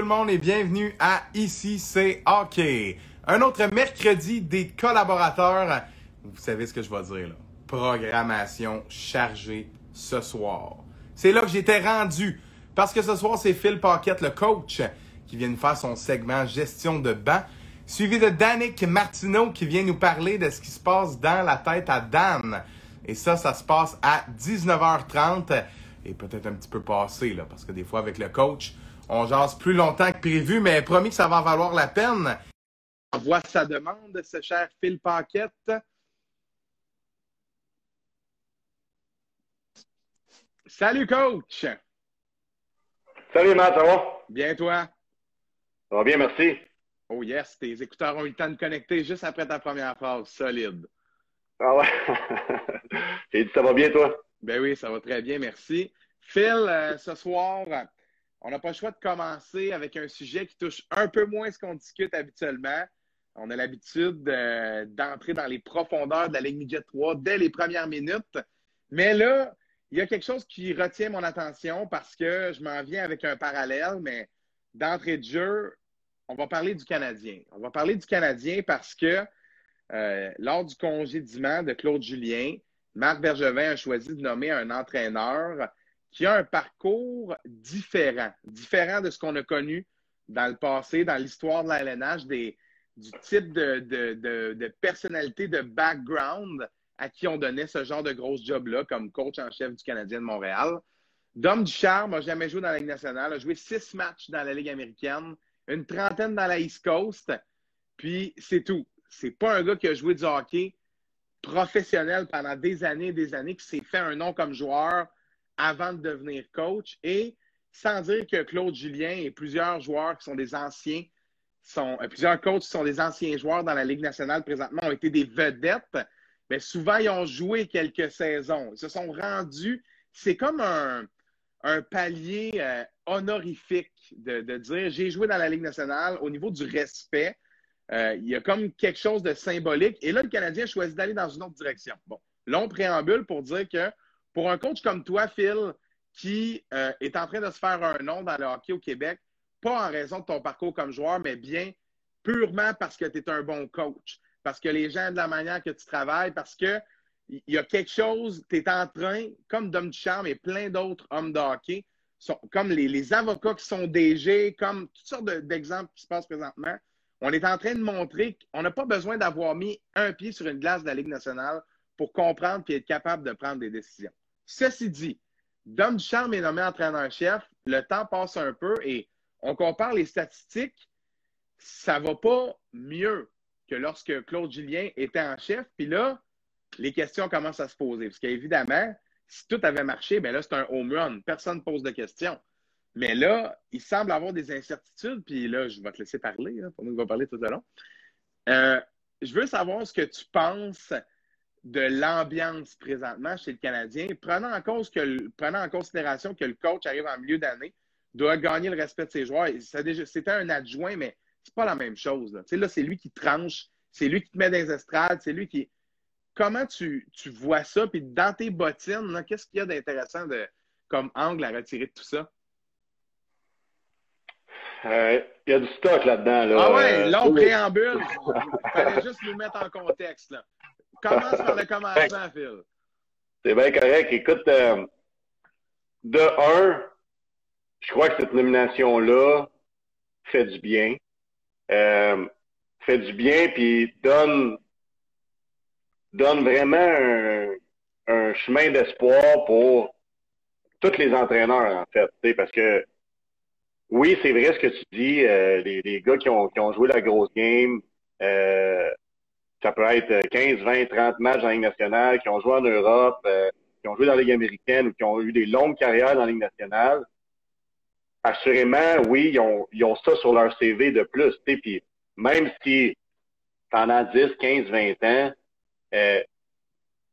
tout le monde et bienvenue à Ici c'est Hockey. Un autre mercredi des collaborateurs. Vous savez ce que je vais dire là. Programmation chargée ce soir. C'est là que j'étais rendu parce que ce soir c'est Phil Paquette, le coach, qui vient nous faire son segment gestion de banc, suivi de Danick Martineau qui vient nous parler de ce qui se passe dans la tête à Dan. Et ça, ça se passe à 19h30 et peut-être un petit peu passé, là, parce que des fois, avec le coach, on jase plus longtemps que prévu, mais promis que ça va en valoir la peine. On voit sa demande, ce cher Phil Paquette. Salut, coach! Salut, Matt, ça va? Bien, toi? Ça va bien, merci. Oh yes, tes écouteurs ont eu le temps de connecter juste après ta première phrase. Solide. Ah ouais? J'ai dit, ça va bien, toi? Ben oui, ça va très bien, merci. Phil, euh, ce soir, on n'a pas le choix de commencer avec un sujet qui touche un peu moins ce qu'on discute habituellement. On a l'habitude euh, d'entrer dans les profondeurs de la Ligue Midget 3 dès les premières minutes. Mais là, il y a quelque chose qui retient mon attention parce que je m'en viens avec un parallèle, mais d'entrée de jeu, on va parler du Canadien. On va parler du Canadien parce que euh, lors du congédiement de Claude Julien, Marc Bergevin a choisi de nommer un entraîneur qui a un parcours différent, différent de ce qu'on a connu dans le passé, dans l'histoire de la LNH, des, du type de, de, de, de, personnalité, de background à qui on donnait ce genre de gros job-là comme coach en chef du Canadien de Montréal. Dom Ducharme n'a jamais joué dans la Ligue nationale, a joué six matchs dans la Ligue américaine, une trentaine dans la East Coast, puis c'est tout. C'est pas un gars qui a joué du hockey professionnel pendant des années et des années, qui s'est fait un nom comme joueur avant de devenir coach. Et sans dire que Claude Julien et plusieurs joueurs qui sont des anciens, sont, euh, plusieurs coachs qui sont des anciens joueurs dans la Ligue nationale présentement ont été des vedettes, mais souvent ils ont joué quelques saisons. Ils se sont rendus. C'est comme un, un palier euh, honorifique de, de dire j'ai joué dans la Ligue nationale au niveau du respect. Euh, il y a comme quelque chose de symbolique. Et là, le Canadien a choisi d'aller dans une autre direction. Bon, long préambule pour dire que pour un coach comme toi, Phil, qui euh, est en train de se faire un nom dans le hockey au Québec, pas en raison de ton parcours comme joueur, mais bien purement parce que tu es un bon coach, parce que les gens de la manière que tu travailles, parce que il y a quelque chose, tu es en train, comme Dom Ducharme et plein d'autres hommes de hockey, sont, comme les, les, avocats qui sont DG, comme toutes sortes d'exemples qui se passent présentement, on est en train de montrer qu'on n'a pas besoin d'avoir mis un pied sur une glace de la Ligue nationale pour comprendre et être capable de prendre des décisions. Ceci dit, Dom Ducharme est nommé entraîneur-chef, le temps passe un peu et on compare les statistiques, ça va pas mieux que lorsque Claude Julien était en chef. Puis là, les questions commencent à se poser. Parce qu'évidemment, si tout avait marché, bien là, c'est un home run. Personne ne pose de questions. Mais là, il semble avoir des incertitudes. Puis là, je vais te laisser parler, pour nous, on va parler tout le long. Euh, je veux savoir ce que tu penses de l'ambiance présentement chez le Canadien, prenant en, cause que, prenant en considération que le coach arrive en milieu d'année, doit gagner le respect de ses joueurs. C'était un adjoint, mais c'est pas la même chose. Là, là c'est lui qui tranche, c'est lui qui te met dans les estrades, c'est lui qui. Comment tu, tu vois ça? Puis dans tes bottines, qu'est-ce qu'il y a d'intéressant de, comme angle à retirer de tout ça? Euh, il y a du stock là-dedans. Là. Ah ouais, long préambule. Il fallait juste nous mettre en contexte. Là. Commence par le commencement, Phil. C'est bien correct. Écoute, euh, de un, je crois que cette nomination-là fait du bien. Euh, fait du bien, puis donne, donne vraiment un, un chemin d'espoir pour tous les entraîneurs, en fait. Parce que oui, c'est vrai ce que tu dis. Euh, les, les, gars qui ont, qui ont joué la grosse game, euh, ça peut être 15, 20, 30 matchs en Ligue nationale, qui ont joué en Europe, euh, qui ont joué dans la Ligue américaine ou qui ont eu des longues carrières dans la Ligue nationale. Assurément, oui, ils ont, ils ont ça sur leur CV de plus. Puis même si pendant 10, 15, 20 ans, euh,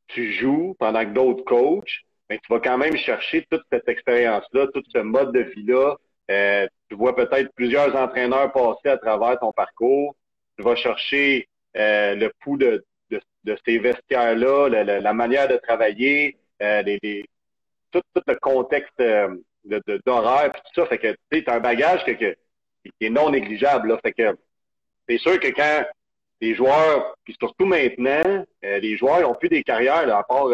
tu joues pendant que d'autres coachent, mais tu vas quand même chercher toute cette expérience-là, tout ce mode de vie-là. Euh, tu vois peut-être plusieurs entraîneurs passer à travers ton parcours. Tu vas chercher euh, le pouls de, de, de ces vestiaires-là, la, manière de travailler, euh, les, les, tout, tout, le contexte euh, d'horaire, puis tout ça. Fait que tu as un bagage que, que est non négligeable. Là. Fait que c'est sûr que quand les joueurs, puis surtout maintenant, les joueurs n'ont plus des carrières, là, à part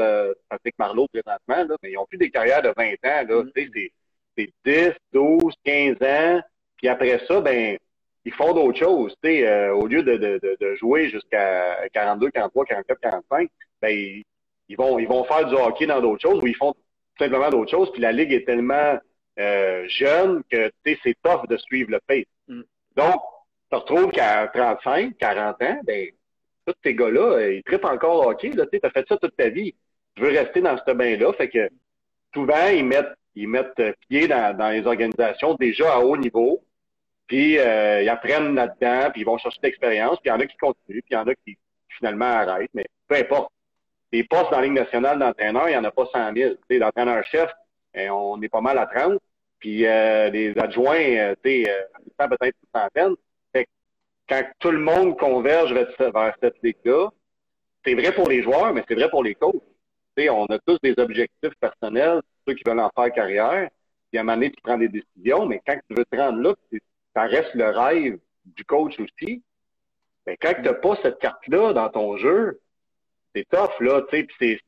Patrick Marleau présentement, là, mais ils ont plus des carrières de 20 ans. Là, mm. c'est, c'est 10, 12, 15 ans. Puis après ça, ben, ils font d'autres choses. Euh, au lieu de, de, de, jouer jusqu'à 42, 43, 44, 45, ben, ils, vont, ils vont faire du hockey dans d'autres choses ou ils font simplement d'autres choses. Puis la ligue est tellement euh, jeune que c'est tough de suivre le pace. Mm. Donc, tu te retrouves qu'à 35, 40 ans, ben, tous ces gars-là, euh, ils trippent encore au hockey. Tu as fait ça toute ta vie. Tu veux rester dans ce bain-là. Fait que souvent, ils mettent, ils mettent pied dans, dans les organisations déjà à haut niveau. Puis euh, ils apprennent là-dedans, puis ils vont chercher de l'expérience. Puis il y en a qui continuent, puis il y en a qui finalement arrêtent. Mais peu importe. Les postes dans la Ligue nationale d'entraîneur, il n'y en a pas 100 000. D'entraîneur-chef, eh, on est pas mal à 30. Puis euh, les adjoints, euh, tu sais, euh, peut-être une centaine. Fait que quand tout le monde converge vers, cette ligue-là, c'est vrai pour les joueurs, mais c'est vrai pour les coachs. sais, on a tous des objectifs personnels, ceux qui veulent en faire carrière. Puis à un moment donné, tu prends des décisions, mais quand tu veux te rendre là, ça reste le rêve du coach aussi. Mais quand tu n'as pas cette carte-là dans ton jeu, c'est tough, là, tu sais, c'est,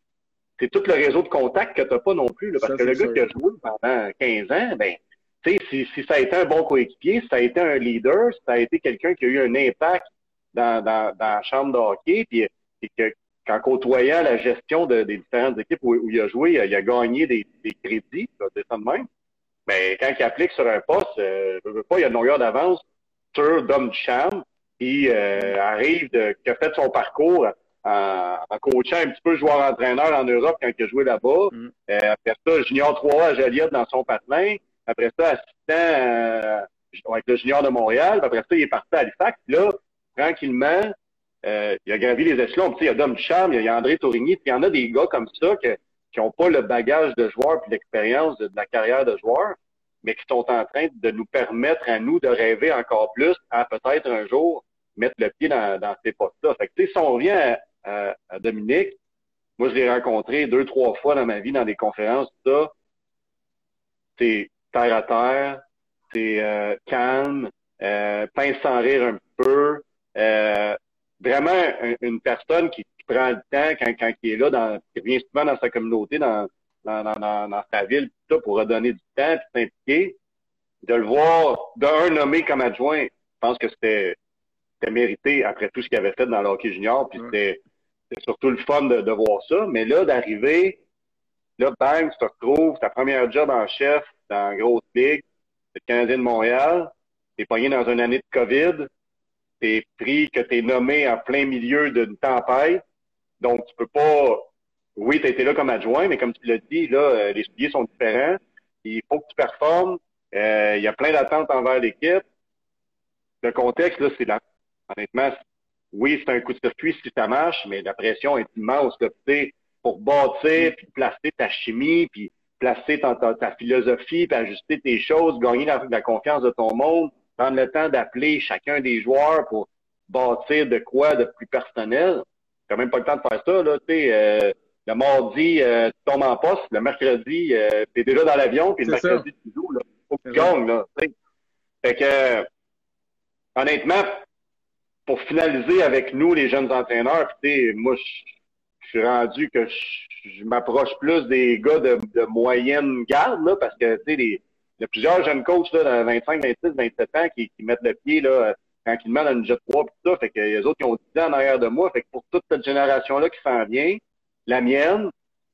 c'est tout le réseau de contact que tu n'as pas non plus, là, parce que le gars qui a joué pendant 15 ans, ben, tu sais, si, si, ça a été un bon coéquipier, si ça a été un leader, si ça a été quelqu'un qui a eu un impact dans, dans, dans la chambre de hockey, puis, que qu'en côtoyant la gestion de, des différentes équipes où, il a joué, il a gagné des, des crédits, c'est ça de même. Mais quand il applique sur un poste, euh, je veux pas, il y a une longueur d'avance sur Dom Duchamp, qui euh, arrive de, qui a fait son parcours en, en coachant un petit peu joueur-entraîneur en Europe quand il a joué là-bas. Mm. Euh, après ça, junior 3 à Joliette dans son patelin. Après ça, assistant euh, avec le junior de Montréal. après ça, il est parti à Halifax. Là, tranquillement, euh, il a gravi les échelons. Puis, il y a Dom Duchamp, il y a André Tourigny. Puis, il y en a des gars comme ça que qui n'ont pas le bagage de joueur puis l'expérience de, la carrière de joueur, mais qui sont en train de nous permettre à nous de rêver encore plus à peut-être un jour mettre le pied dans, ces postes-là. Fait que, si on revient à, Dominique, moi, je l'ai rencontré deux, trois fois dans ma vie dans des conférences, ça. C'est terre à terre, c'est euh, calme, euh, pince sans rire un peu. Euh, vraiment une personne qui, prend le temps quand, quand il est là, dans, qui revient souvent dans sa communauté, dans, dans, dans, dans sa ville, tout pour redonner du temps, puis s'impliquer, de le voir d'un nommé comme adjoint, je pense que c'était mérité après tout ce qu'il avait fait dans le hockey junior, puis c'était surtout le fun de, de, voir ça. Mais là, d'arriver, là, bang, tu te retrouves, ta première job en chef dans la grosse ligue, le Canadien de Montréal, t'es pogné dans une année de COVID, t'es pris, que t'es nommé en plein milieu d'une tempête, donc, tu peux pas. Oui, tu as été là comme adjoint, mais comme tu l'as dit, là, euh, les souliers sont différents. Il faut que tu performes. Euh, il y a plein d'attentes envers l'équipe. Le contexte, là, c'est là. Honnêtement, oui, c'est un coup de circuit si ça marche, mais la pression est immense là, pour bâtir, puis placer ta chimie, puis placer ta, philosophie, puis ajuster tes choses, gagner la confiance de ton monde, prendre le temps d'appeler chacun des joueurs pour bâtir de quoi de plus personnel quand même pas le temps de faire ça. Là, euh, le mardi, euh, tu tombes en poste. Le mercredi, euh, tu es déjà dans l'avion. Puis le mercredi, tu joues. Là. Faut que tu gagnes. Là, fait que, honnêtement, pour finaliser avec nous, les jeunes entraîneurs, puis moi, je suis rendu que je, m'approche plus des gars de, de moyenne garde, là, parce que, tu sais, il y a plusieurs jeunes coachs, là, de 25, 26, 27 ans, qui, qui mettent le pied, là, tranquillement dans une jet 3 et tout ça. Fait que les autres qui ont 10 ans en arrière de moi. Fait que pour toute cette génération-là qui s'en vient, la mienne,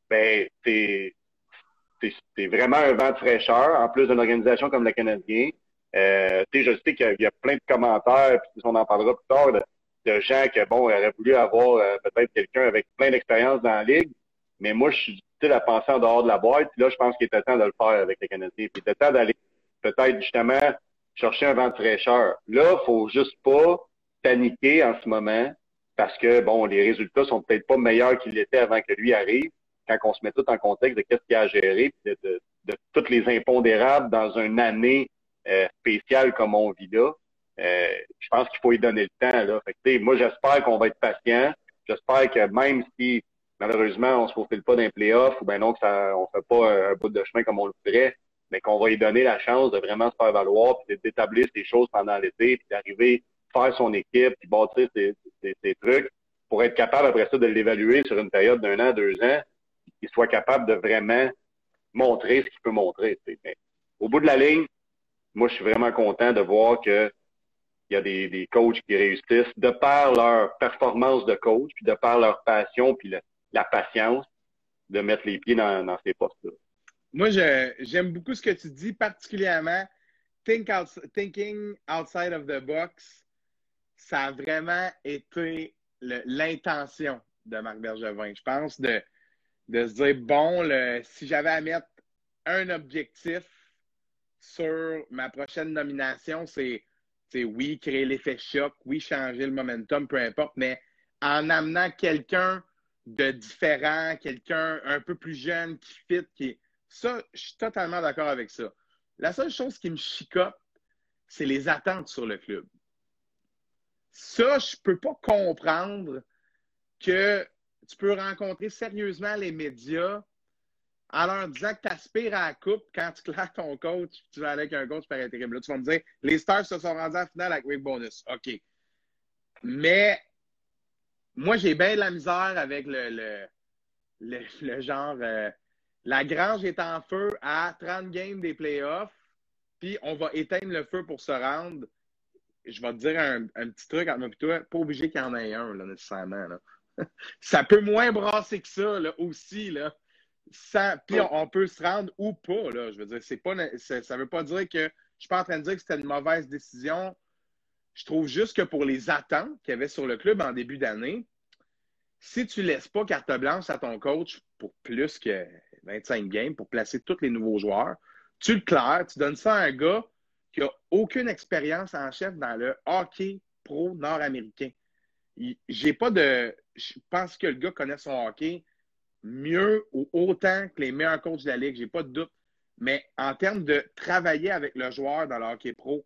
ben, c'est, vraiment un vent de fraîcheur, en plus d'une organisation comme le Canadien. Euh, je sais qu'il y, a plein de commentaires, puis on en parlera plus tard, de, gens qui, bon, auraient voulu avoir euh, peut-être quelqu'un avec plein d'expérience dans la Ligue. Mais moi, je suis difficile à penser en dehors de la boîte. Puis là, je pense qu'il était temps de le faire avec les Canadiens. Puis il était temps d'aller peut-être justement chercher un vent de fraîcheur. Là, faut juste pas paniquer en ce moment parce que, bon, les résultats sont peut-être pas meilleurs qu'ils l'étaient avant que lui arrive. Quand on se met tout en contexte de qu'est-ce qu'il a à gérer, de, toutes les impondérables dans une année euh, spéciale comme on vit là, euh, je pense qu'il faut y donner le temps. Là. Fait moi, j'espère qu'on va être patient. J'espère que même si malheureusement on se faufile pas d'un playoff ou ben non que ça on fait pas un bout de chemin comme on le voudrait, mais qu'on va lui donner la chance de vraiment se faire valoir, puis d'établir ses choses pendant l'été, puis d'arriver faire son équipe, puis bâtir ses, ses, trucs, pour être capable après ça de l'évaluer sur une période d'un an, deux ans, qu'il soit capable de vraiment montrer ce qu'il peut montrer. Mais au bout de la ligne, moi, je suis vraiment content de voir que il y a des, des coachs qui réussissent de par leur performance de coach, puis de par leur passion, puis la patience de mettre les pieds dans, dans ces postes-là. Moi, j'aime beaucoup ce que tu dis, particulièrement thinking outside of the box. Ça a vraiment été l'intention de Marc Bergevin. Je pense de, de se dire, bon, si j'avais à mettre un objectif sur ma prochaine nomination, c'est oui, créer l'effet choc, oui, changer le momentum, peu importe, mais en amenant quelqu'un de différent, quelqu'un un peu plus jeune qui fit, qui ça, je suis totalement d'accord avec ça. La seule chose qui me chicote, c'est les attentes sur le club. Ça, je ne peux pas comprendre que tu peux rencontrer sérieusement les médias en leur disant que tu aspires à la coupe quand tu claques ton coach, tu vas aller avec un coach par intérim. Là, tu vas me dire, les Stars se sont rendus en finale avec Rick Bonus. OK. Mais moi, j'ai bien de la misère avec le, le, genre euh, la grange est en feu à 30 games des playoffs, puis on va éteindre le feu pour se rendre. Je vais te dire un, petit truc entre moi et toi, pas obligé qu'il y en ait un, là, nécessairement. Là. ça peut moins brasser que ça là, aussi. Là puis on, peut se rendre ou pas. Là, je veux dire, c'est pas, ça ne veut pas dire que je ne suis pas en train de dire que c'était une mauvaise décision. Je trouve juste que pour les attentes qu'il y avait sur le club en début d'année, si tu ne laisses pas carte blanche à ton coach pour plus que 25 games, pour placer tous les nouveaux joueurs, tu le claires, tu donnes ça à un gars qui n'a aucune expérience en chef dans le hockey pro nord-américain. J'ai pas de. Je pense que le gars connaît son hockey mieux ou autant que les meilleurs coachs de la Ligue, j'ai pas de doute. Mais en termes de travailler avec le joueur dans le hockey pro,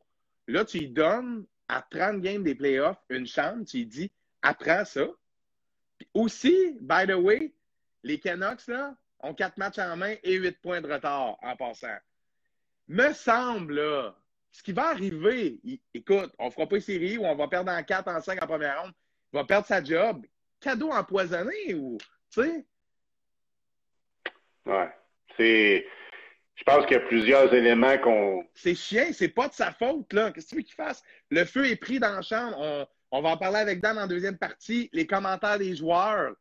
là, tu lui donnes à 30 games des playoffs une chance, tu lui dis apprends ça. Puis aussi, by the way, les Canucks là, ont quatre matchs en main et huit points de retard en passant. Me semble, là, ce qui va arriver, écoute, on ne fera pas une série ou on va perdre en 4 en 5 en première ronde, il va perdre sa job. Cadeau empoisonné ou, tu sais, Ouais. C'est. Je pense qu'il y a plusieurs éléments qu'on. C'est chien, c'est pas de sa faute, là. Qu'est-ce que tu veux qu'il fasse? Le feu est pris dans la chambre. On, va en parler avec Dan en deuxième partie. Les commentaires des joueurs.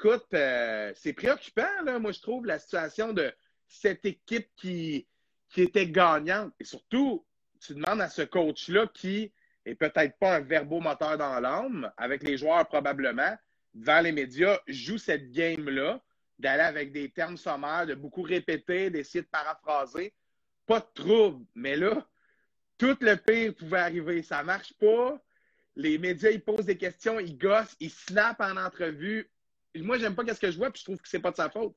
Écoute, euh, c'est préoccupant, là, moi, je trouve, la situation de cette équipe qui, était gagnante. Et surtout, tu demandes à ce coach-là qui est peut-être pas un verbomoteur dans l'âme, avec les joueurs probablement, devant les médias, joue cette game-là d'aller avec des termes sommaires, de beaucoup répéter, d'essayer de paraphraser. Pas de trouble. Mais là, tout le pire pouvait arriver. Ça marche pas. Les médias, ils posent des questions, ils gossent, ils snappent en entrevue. Moi, j'aime pas ce que je vois, puis je trouve que c'est pas de sa faute.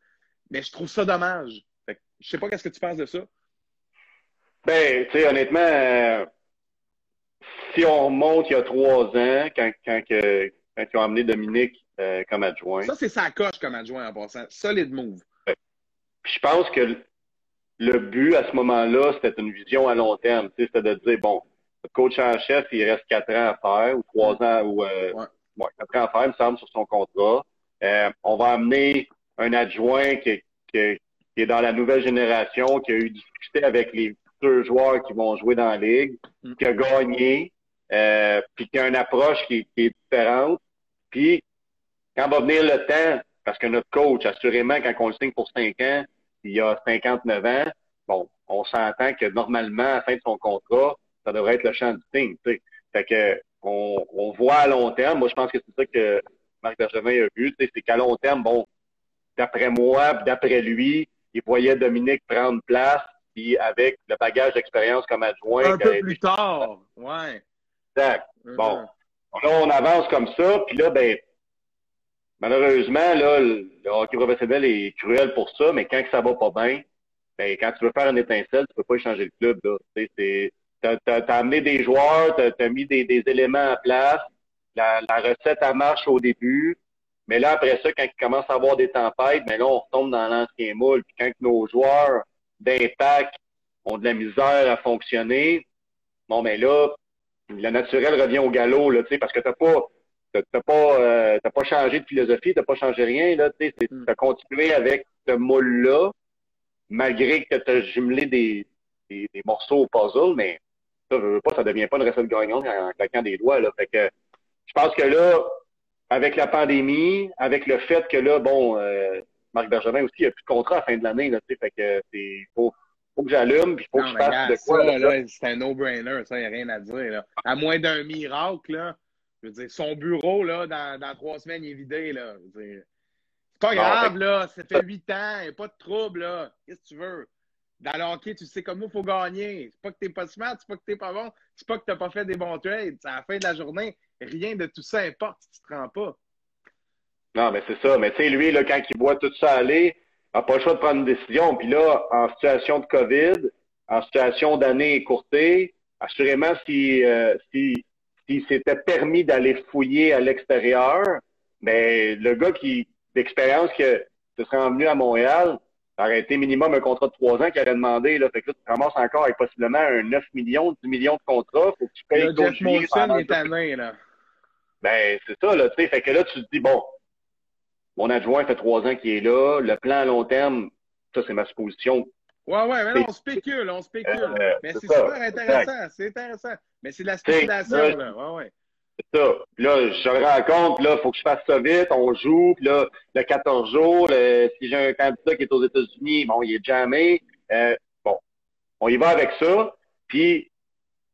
Mais je trouve ça dommage. Fait je sais pas qu'est-ce que tu penses de ça. Ben, tu sais, honnêtement, euh, si on remonte il y a trois ans, quand, quand, que, quand ils ont amené Dominique euh, comme adjoint. Ça, c'est sa coche comme adjoint en passant. Solid move. je pense que le but à ce moment-là, c'était une vision à long terme. C'était de dire, bon, le coach en chef, il reste quatre ans à faire, ou trois ans, ou euh, quatre ans à faire, il me semble, sur son contrat. Euh, on va amener un adjoint qui, qui, est dans la nouvelle génération, qui a eu discuté avec les deux joueurs qui vont jouer dans la ligue, mm. qui a gagné, euh, puis qui a une approche qui, qui est différente. Puis quand va venir le temps, parce que notre coach, assurément, quand on le signe pour 5 ans, il y a 59 ans, bon, on s'entend que normalement, à la fin de son contrat, ça devrait être le champ du signe. Fait que on, on, voit à long terme, moi je pense que c'est ça que Marc Bergevin a vu, c'est qu'à long terme, bon, d'après moi, d'après lui, il voyait Dominique prendre place, puis avec le bagage d'expérience comme adjoint. Un peu plus tard, ouais. Exact. Bon. Là, on avance comme ça, puis là, ben, malheureusement, là, le hockey professionnel est cruel pour ça, mais quand ça va pas bien, ben, quand tu veux faire une étincelle, tu peux pas changer le club. Là. Tu as, as, amené des joueurs, tu as, mis des, des, éléments en place, la, la recette, elle marche au début, mais là, après ça, quand il commence à avoir des tempêtes, ben là, on retombe dans l'ancien moule. Puis quand nos joueurs d'impact ont de la misère à fonctionner. Bon, mais là, le naturel revient au galop, là, tu sais, parce que t'as pas, t'as pas, euh, t'as pas changé de philosophie, t'as pas changé rien, là, tu sais, Mm. t'as continué avec ce moule-là, malgré que t'as jumelé des, des, des morceaux au puzzle, mais ça, je veux pas, ça devient pas une recette gagnante en, en claquant des doigts, là. Fait que, je pense que là, avec la pandémie, avec le fait que là, bon, euh, Marc Bergevin aussi, il a plus de contrat à la fin de l'année, là, tu sais, fait que c'est, faut, faut que j'allume, puis faut que Non, je mais fasse regarde, de quoi, ça, là, là, c'est un no-brainer, ça, il n'y a rien à dire. Là. À moins d'un miracle, là, je veux dire, son bureau, là, dans, dans trois semaines, il est vidé, là. Je veux dire, c'est pas grave, fait- là, ça fait huit ans, il n'y a pas de trouble, là. Qu'est-ce que tu veux? Dans le hockey, tu sais comme moi, il faut gagner. C'est pas que t'es pas smart, c'est pas que t'es pas bon, c'est pas que t'as pas fait des bons trades. C'est à la fin de la journée, rien de tout ça importe si tu te rends pas. Non, mais c'est ça. Mais tu sais, lui, là, quand il voit tout ça aller, il n'a pas le choix de prendre une décision. Puis là, en situation de COVID, en situation d'année écourtée, assurément, si, euh, si, s'il s'était permis d'aller fouiller à l'extérieur, ben, le gars qui, d'expérience, que se serait envenu à Montréal, ça aurait été minimum un contrat de trois ans qu'il aurait demandé, là. Fait que là, tu te ramasses encore avec possiblement un 9 millions, 10 millions de contrats. Faut que tu payes ton Jeff il est tanné, là. Ben, c'est ça, là, tu sais. Fait que là, tu te dis, bon, mon adjoint fait trois ans qu'il est là. Le plan à long terme, ça, c'est ma supposition. Ouais, ouais, mais là, on spécule, on spécule. Euh, mais c'est super intéressant, c'est intéressant. Mais c'est de la spéculation, là, là. Ouais, ouais. C'est ça. Puis là, je le rends compte, puis là, faut que je fasse ça vite. On joue, puis là, le 14 jours, le- si j'ai un candidat qui est aux États-Unis, bon, il est jamais. Euh, bon, on y va avec ça. Puis,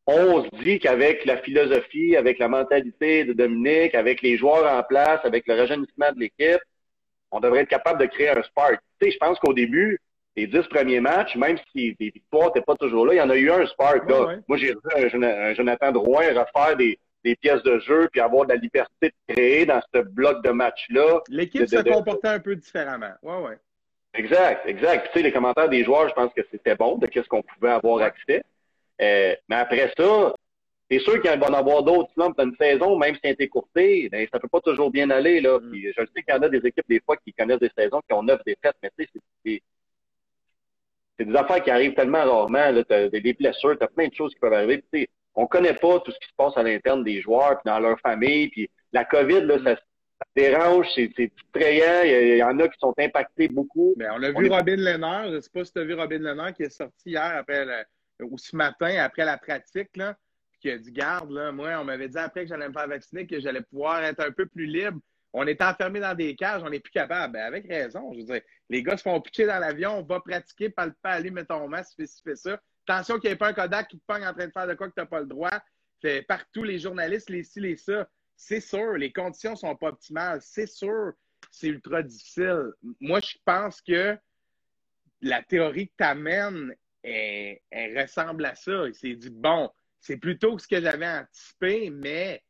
on se dit qu'avec la philosophie, avec la mentalité de Dominique, avec les joueurs en place, avec le rajeunissement de l'équipe, on devrait être capable de créer un spark. Tu sais, je pense qu'au début, les dix premiers matchs, même si les victoires n'étaient pas toujours là, il y en a eu un spark. Là. Ouais, ouais. Moi, j'ai vu un, Jona- un Jonathan Drouin refaire des, des pièces de jeu puis avoir de la liberté de créer dans ce bloc de match-là. L'équipe se de- comportait un peu différemment. Ouais, ouais. Exact, exact. Puis, tu sais, les commentaires des joueurs, je pense que c'était bon de qu'est-ce qu'on pouvait avoir accès. Euh, mais après ça, c'est sûr qu'il va en avoir d'autres slumps dans une saison, même si c'est écourté, ben, ça peut pas toujours bien aller. Là. Mm. Puis, je sais qu'il y en a des équipes, des fois, qui connaissent des saisons qui ont neuf défaites, mais tu sais, c'est- c'est c'est des affaires qui arrivent tellement rarement. Là, t'as des des blessures, t'as plein de choses qui peuvent arriver. Puis, tu sais, on connaît pas tout ce qui se passe à l'interne des joueurs, puis dans leur famille. Puis la COVID, là, ça, ça dérange, c'est c'est distrayant. Il y, a- il y en a qui sont impactés beaucoup. Mais on a On vu est- Robin Lennard. Je ne sais pas si tu as vu Robin Lennard qui est sorti hier après le- ou ce matin après la pratique, là, puis qui a dit Garde, là, moi, on m'avait dit après que j'allais me faire vacciner que j'allais pouvoir être un peu plus libre. On est enfermé dans des cages, on n'est plus capable. Ben, avec raison. Je veux dire, les gars se font pitcher dans l'avion, on va pratiquer, pas le pas aller, mets ton masque, fais ci, fais ça. Attention qu'il n'y ait pas un Kodak qui te pogne en train de faire de quoi que tu n'as pas le droit. Fait partout, les journalistes, les ci, les ça. C'est sûr, les conditions sont pas optimales. C'est sûr, c'est ultra difficile. Moi, je pense que la théorie que tu amènes, elle, ressemble à ça. Il s'est dit, bon, c'est plutôt ce que j'avais anticipé, mais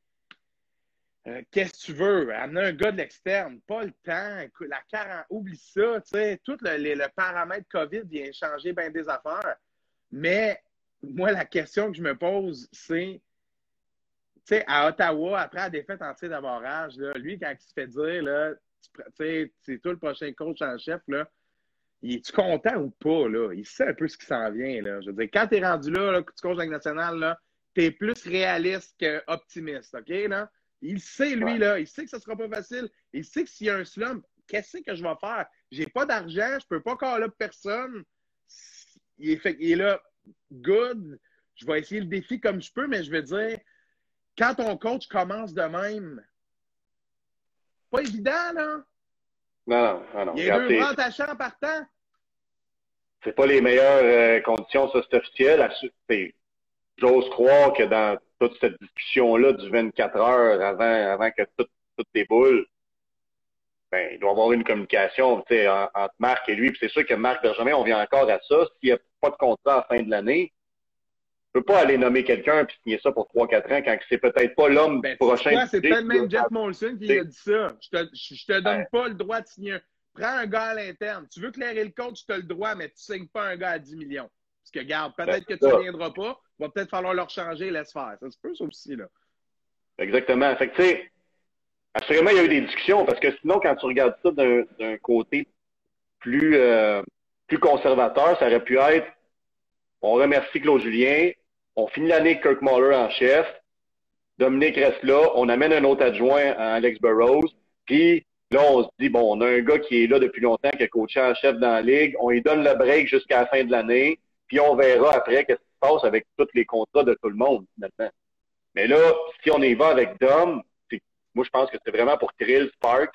euh, qu'est-ce que tu veux? Amener un gars de l'externe, pas le temps. La 40, oublie ça, tu sais, tout le, paramètre COVID vient changer bien des affaires. Mais moi, la question que je me pose, c'est, tu sais, à Ottawa, après la défaite en tir lui, quand il se fait dire, là, c'est toi le prochain coach en chef, là, il est-tu content ou pas, là? Il sait un peu ce qui s'en vient, là. Je veux dire, quand t'es rendu là, là que tu coaches avec nationale, là, t'es plus réaliste qu'optimiste, OK, là? Il sait, lui, Ouais. là, il sait que ce sera pas facile. Il sait que s'il y a un slump, qu'est-ce que je vais faire? J'ai pas d'argent, je peux pas caller up personne. Il est, fait, il est là, good. Je vais essayer le défi comme je peux, mais je veux dire, quand ton coach commence de même, pas évident, là. Non, non, non, non. Il y a deux en partant? c'est pas les meilleures euh, conditions, ça, c'est officiel. J'ose croire que dans toute cette discussion-là du 24 heures avant, avant que tout, tout déboule, ben, il doit y avoir une communication entre Marc et lui. Puis c'est sûr que Marc Bergevin, on vient encore à ça. S'il n'y a pas de contrat à la fin de l'année, ne peut pas aller nommer quelqu'un puis signer ça pour 3-4 ans quand c'est peut-être pas l'homme Ben, prochain. c'est peut-être même. Jeff Molson qui a dit ça. Je te, je, je te donne Ouais. pas le droit de signer un. Prends un gars à l'interne. Tu veux clairer le coach, tu as le droit, mais tu signes pas un gars à 10 millions. Parce que, garde, peut-être que Ben, tu ne ça. reviendras pas. Il va peut-être falloir leur changer, laisse faire. Ça se peut, ça aussi, là. Exactement. Fait que, tu sais, assurément, il y a eu des discussions parce que sinon, quand tu regardes ça d'un d'un côté plus, euh, plus conservateur, ça aurait pu être on remercie Claude Julien, on finit l'année avec Kirk Muller en chef, Dominique reste là, on amène un autre adjoint à Alex Burrows, puis là, on se dit, bon, on a un gars qui est là depuis longtemps, qui a coaché en chef dans la ligue, on lui donne le break jusqu'à la fin de l'année, puis on verra après qu'est-ce qui se passe avec tous les contrats de tout le monde, finalement. Mais là, si on y va avec Dom, moi, je pense que c'est vraiment pour créer le spark.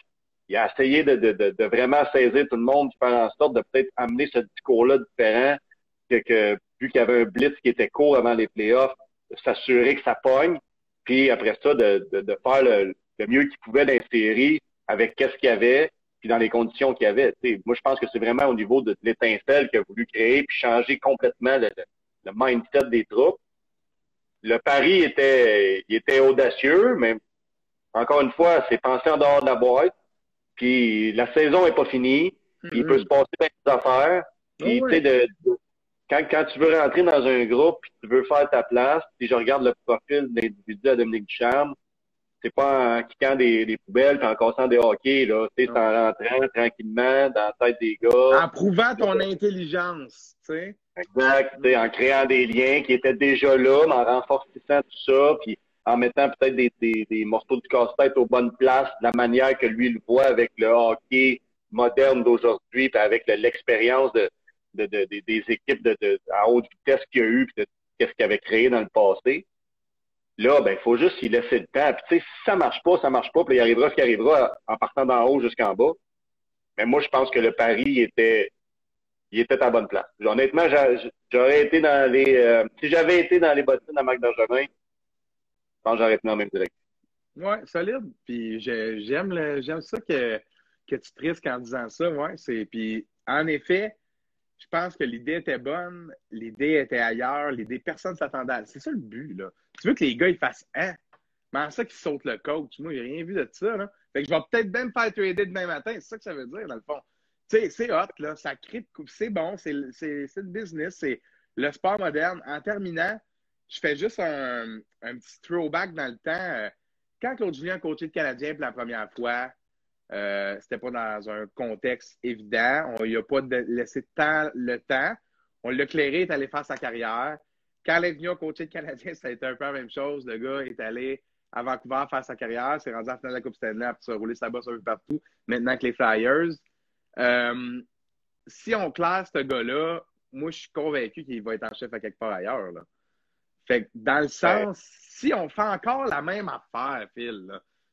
Il a essayé de, de, de, vraiment saisir tout le monde, de faire en sorte de peut-être amener ce discours-là différent, que, que vu qu'il y avait un blitz qui était court avant les playoffs, s'assurer que ça pogne, puis après ça, de, de, faire le, mieux qu'il pouvait séries avec qu'est-ce qu'il y avait, puis dans les conditions qu'il y avait. moi, je pense que c'est vraiment au niveau de l'étincelle qu'il a voulu créer, puis changer complètement le, le mindset des troupes. Le pari était, il était audacieux, mais encore une fois, c'est pensé en dehors de la boîte. Puis la saison est pas finie. Il peut mm-hmm. se passer des affaires. Puis, ah de, quand, quand tu veux rentrer dans un groupe, puis tu veux faire ta place, si je regarde le profil d'individu à Dominique Ducharme, c'est pas en kickant des, des poubelles puis en cassant des hockey, là. C'est en rentrant tranquillement dans la tête des gars. En prouvant ton intelligence, tu sais. Exact. En créant des liens qui étaient déjà là, en renforçant tout ça, puis en mettant peut-être des, des, des, morceaux de casse-tête aux bonnes places, de la manière que lui le voit avec le hockey moderne d'aujourd'hui, puis avec l'expérience de, de, de, des équipes de, à haute vitesse qu'il y a eu, puis qu'est-ce qu'il avait créé dans le passé. Là, ben, il faut juste y laisser le temps. Puis, tu sais, si ça marche pas, ça marche pas, puis il arrivera ce qui arrivera en partant d'en haut jusqu'en bas. Mais moi, je pense que le pari était, il était à bonne place. Honnêtement, j'aurais été dans les, euh, si j'avais été dans les bottines à Marc Benjamin, je pense que j'aurais été dans la même direction. Ouais, solide. Puis j'aime j'aime ça que, que tu te risques en disant ça. Ouais, c'est, puis en effet, je pense que l'idée était bonne, l'idée était ailleurs, l'idée, personne ne s'attendait à C'est ça le but, là. Tu veux que les gars, ils fassent Hein? Mais ça qu'ils sautent le coach. Moi, j'ai rien vu de ça, là. Fait que je vais peut-être même faire trader demain matin. C'est ça que ça veut dire, dans le fond. Tu sais, c'est hot, là. Ça crée C'est bon, c'est le business, c'est le sport moderne. En terminant, je fais juste un, un petit throwback dans le temps. Euh, quand Claude Julien a coaché le Canadien pour la première fois, euh, c'était pas dans un contexte évident. On lui a pas laissé tant le temps. On l'a clairé, il est allé faire sa carrière. Quand il est venu coacher le Canadien, ça a été un peu la même chose. Le gars est allé à Vancouver faire sa carrière, s'est rendu à la finale de la Coupe Stanley, après ça a roulé sa bosse un peu partout. Maintenant que les Flyers. Euh, si on classe ce gars-là, moi, je suis convaincu qu'il va être en chef à quelque part ailleurs. Là. Fait que dans le sens, si on fait encore la même affaire, Phil,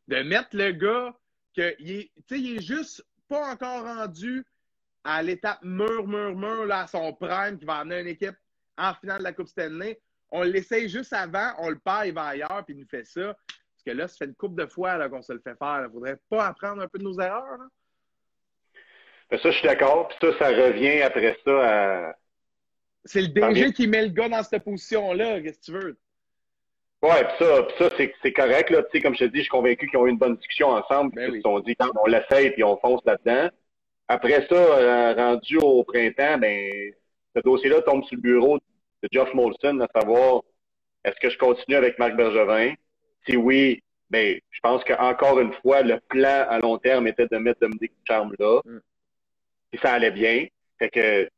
de mettre le gars qu'il est, il est juste pas encore rendu à l'étape mur, mur, mur, là, à son prime, qui va amener une équipe en finale de la Coupe Stanley. On l'essaye juste avant, on le perd, il va ailleurs, puis il nous fait ça. Parce que là, ça fait une coupe de fois qu'on se le fait faire. Il faudrait pas apprendre un peu de nos erreurs. Là? Ben, ça, je suis d'accord. Puis ça, ça revient après ça à. C'est le DG qui met le gars dans cette position-là. Qu'est-ce que tu veux? Ouais, pis ça, pis ça c'est correct. Là. sais, comme je te dis, je suis convaincu qu'ils ont eu une bonne discussion ensemble. Ben ils se sont dit, on l'essaye puis on fonce là-dedans. Après ça, euh, rendu au printemps, ben, ce dossier-là tombe sur le bureau de Geoff Molson, à savoir est-ce que je continue avec Marc Bergevin? Si oui, ben, je pense qu'encore une fois, le plan à long terme était de mettre Dominique Charme là. Mm. Ça allait bien. Fait que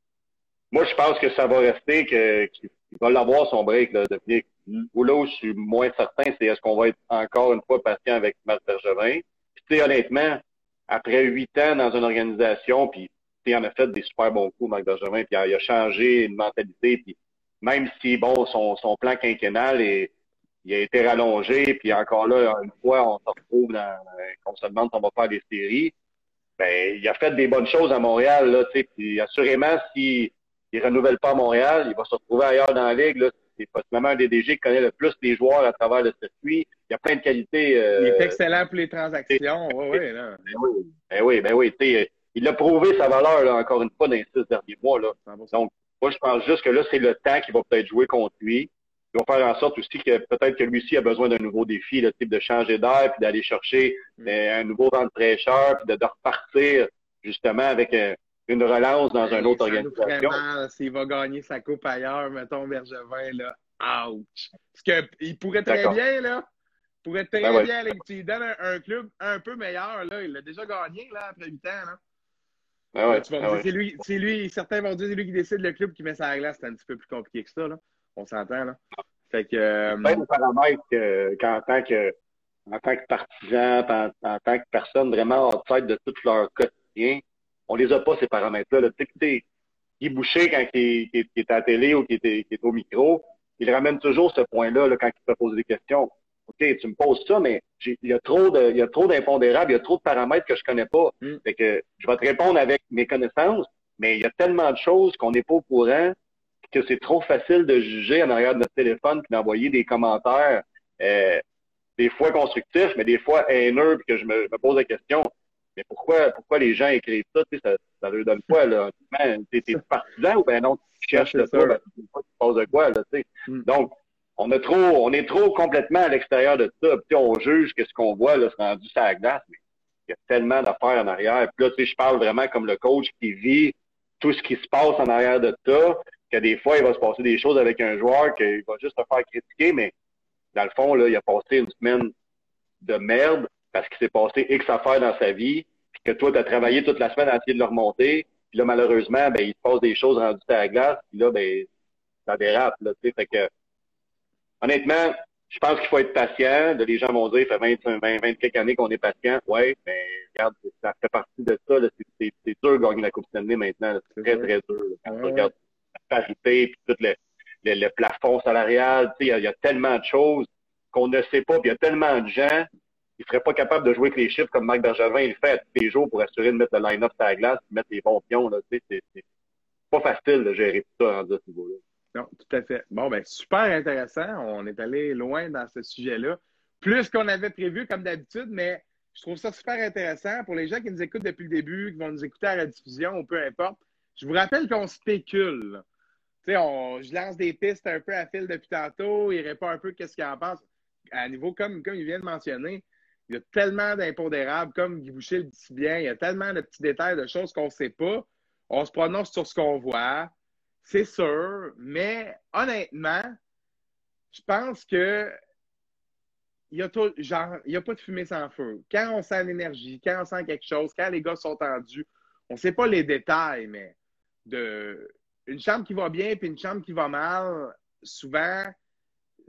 moi, je pense que ça va rester, que qu'il va l'avoir son break, Dominique. Ou là où je suis moins certain, c'est est-ce qu'on va être encore une fois patient avec Marc Bergevin? Puis, tu sais, honnêtement, après huit ans dans une organisation, puis il en a fait des super bons coups, Marc Bergevin, puis il a, changé une mentalité, puis même si, bon, son, son plan quinquennal est, il a été rallongé, puis encore là, une fois, on se retrouve dans, on se demande si on va faire des séries, ben, il a fait des bonnes choses à Montréal, là, tu sais, puis assurément, s'il ne renouvelle pas à Montréal, il va se retrouver ailleurs dans la ligue, là, c'est possiblement un des DG qui connaît le plus les joueurs à travers le circuit. Il y a plein de qualités. Euh, il est excellent pour les transactions. Oui, oui, là. Ben oui, ben oui, ben oui. Il a prouvé sa valeur, là, encore une fois, dans les six derniers mois. Là. Donc, moi, je pense juste que là, c'est le temps qui va peut-être jouer contre lui. Il va faire en sorte aussi que peut-être que lui aussi a besoin d'un nouveau défi, le type de changer d'air, puis d'aller chercher mm. euh, un nouveau vent de fraîcheur, puis de, de repartir justement avec un, une relance dans une autre organisation. S'il va gagner sa coupe ailleurs, mettons Bergevin, là, ouch. Parce qu'il pourrait très bien, là. Il pourrait très ben bien, ouais. tu lui donnes un, club un peu meilleur, là. Il l'a déjà gagné, là, après 8 ans, là. Ah ouais, ouais. c'est lui, c'est lui, certains vont dire c'est lui qui décide le club qui met ça à la glace. C'est un petit peu plus compliqué que ça, là. On s'entend, là. Fait que. euh, paramètres que- qu'en tant que en tant que partisan, en, en tant que personne vraiment en tête de tout leur quotidien, on les a pas ces paramètres-là. Là. Tu sais, Guy Boucher, quand il est, à la télé ou qui est, au micro, il ramène toujours ce point-là là, quand il te pose des questions. OK, tu me poses ça, mais il y a trop de, il y a trop d'impondérables, il y a trop de paramètres que je connais pas. Mm. Fait que je vais te répondre avec mes connaissances, mais il y a tellement de choses qu'on n'est pas au courant que c'est trop facile de juger en arrière de notre téléphone puis d'envoyer des commentaires, euh, des fois constructifs, mais des fois haineux, puis que je me, je me pose la question, mais pourquoi, pourquoi les gens écrivent ça, tu sais, ça, ça leur donne quoi, là? honnêtement? T'es, t'es partisan ou ben non, tu cherches le toi, ben, tu passes de quoi, là, tu sais. Mm. Donc, on a trop, on est trop complètement à l'extérieur de ça, puis on juge que ce qu'on voit, là, c'est rendu sur la glace, mais il y a tellement d'affaires en arrière. Puis là, tu sais, je parle vraiment comme le coach qui vit tout ce qui se passe en arrière de ça, que des fois, il va se passer des choses avec un joueur qu'il va juste te faire critiquer, mais dans le fond, là, il a passé une semaine de merde parce qu'il s'est passé X affaires dans sa vie, puis que toi, tu as travaillé toute la semaine à essayer de le remonter, puis là, malheureusement, ben, il se passe des choses rendues à la glace, puis là, ben, ça dérape, là, tu sais, fait que, honnêtement, je pense qu'il faut être patient. Les gens vont dire, ça fait 20, 20, 20 quelques années qu'on est patient. Ouais, mais regarde, ça fait partie de ça. C'est- dur de gagner la Coupe Stanley maintenant. C'est très, très dur. là. Quand tu Ouais, regardes la parité, puis tout le, le, le plafond salarial, tu sais, il y, y a tellement de choses qu'on ne sait pas. Puis il y a tellement de gens qui seraient pas capables de jouer avec les chiffres comme Marc Bergevin il le fait à tous les jours pour assurer de mettre le line-up sur la glace, de mettre les bons pions. C'est pas facile de gérer tout ça à ce niveau-là. Non, tout à fait. Bon, ben, super intéressant. On est allé loin dans ce sujet-là. Plus qu'on avait prévu, comme d'habitude, mais je trouve ça super intéressant pour les gens qui nous écoutent depuis le début, qui vont nous écouter à la diffusion ou peu importe. Je vous rappelle qu'on spécule. Tu sais, je lance des pistes un peu à fil depuis tantôt. Il répond un peu qu'est-ce qu'il en pense. À niveau, comme, comme il vient de mentionner, il y a tellement d'impondérables, comme Guy Boucher le dit si bien, il y a tellement de petits détails, de choses qu'on ne sait pas. On se prononce sur ce qu'on voit. C'est sûr, mais honnêtement, je pense que il y a a pas de fumée sans feu. Quand on sent l'énergie, quand on sent quelque chose, quand les gars sont tendus, on sait pas les détails, mais de une chambre qui va bien puis une chambre qui va mal, souvent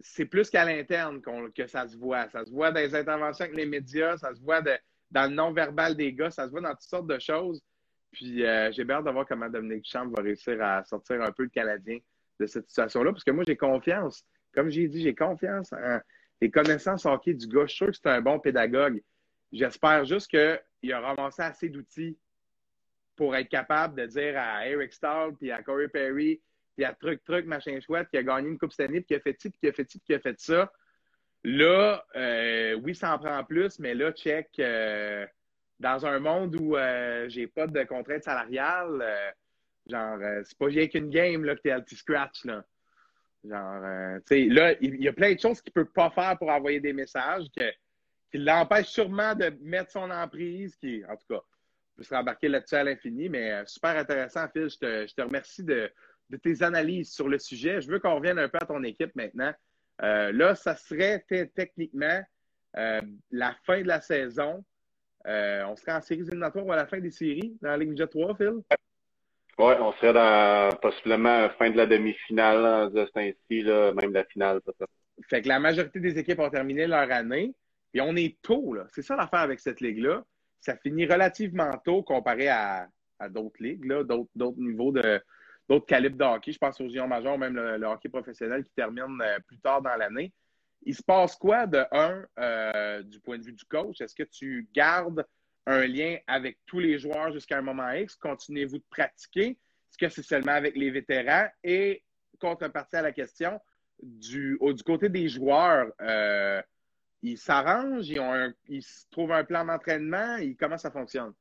c'est plus qu'à l'interne que ça se voit. Ça se voit dans les interventions avec les médias, ça se voit dans le non-verbal des gars, ça se voit dans toutes sortes de choses. Puis euh, j'ai hâte de voir comment Dominique Chambre va réussir à sortir un peu le Canadien de cette situation-là, parce que moi, j'ai confiance. Comme j'ai dit, j'ai confiance en les connaissances hockey du gars. Je suis sûr que c'est un bon pédagogue. J'espère juste qu'il a ramassé assez d'outils pour être capable de dire à Eric Stahl, puis à Corey Perry, puis à Truc Truc, machin chouette, qui a gagné une Coupe cette année, puis qui a fait ci, puis qui a fait ci, puis qui a fait ça. Là, euh, oui, ça en prend plus, mais là, check, euh, dans un monde où euh, j'ai pas de contraintes salariales, euh, genre, c'est pas rien qu'une game là, que t'es anti-scratch, là. Genre, tu sais, là, il y a plein de choses qu'il peut pas faire pour envoyer des messages, qui l'empêchent sûrement de mettre son emprise, qui, en tout cas, peut se rembarquer là-dessus à l'infini, mais super intéressant, Phil. Je te remercie de, de tes analyses sur le sujet. Je veux qu'on revienne un peu à ton équipe maintenant. Euh, là, ça serait techniquement euh, la fin de la saison. Euh, on serait en séries éliminatoires ou à la fin des séries dans la Ligue Jet 3, Phil? Ouais, on serait dans possiblement la fin de la demi-finale là, de là, même la finale, peut-être. Fait que la majorité des équipes ont terminé leur année. Et on est tôt, là. C'est ça l'affaire avec cette ligue-là. Ça finit relativement tôt comparé à, à d'autres ligues, d'autres niveaux de d'autres calibres de hockey. Je pense aux juniors majeurs, même le, hockey professionnel qui termine euh, plus tard dans l'année. Il se passe quoi de un euh, du point de vue du coach? Est-ce que tu gardes un lien avec tous les joueurs jusqu'à un moment X? Continuez-vous de pratiquer? Est-ce que c'est seulement avec les vétérans? Et contrepartie à la question, du, côté des joueurs, euh, ils s'arrangent, ils, ont un- ils trouvent un plan d'entraînement, comment ça fonctionne?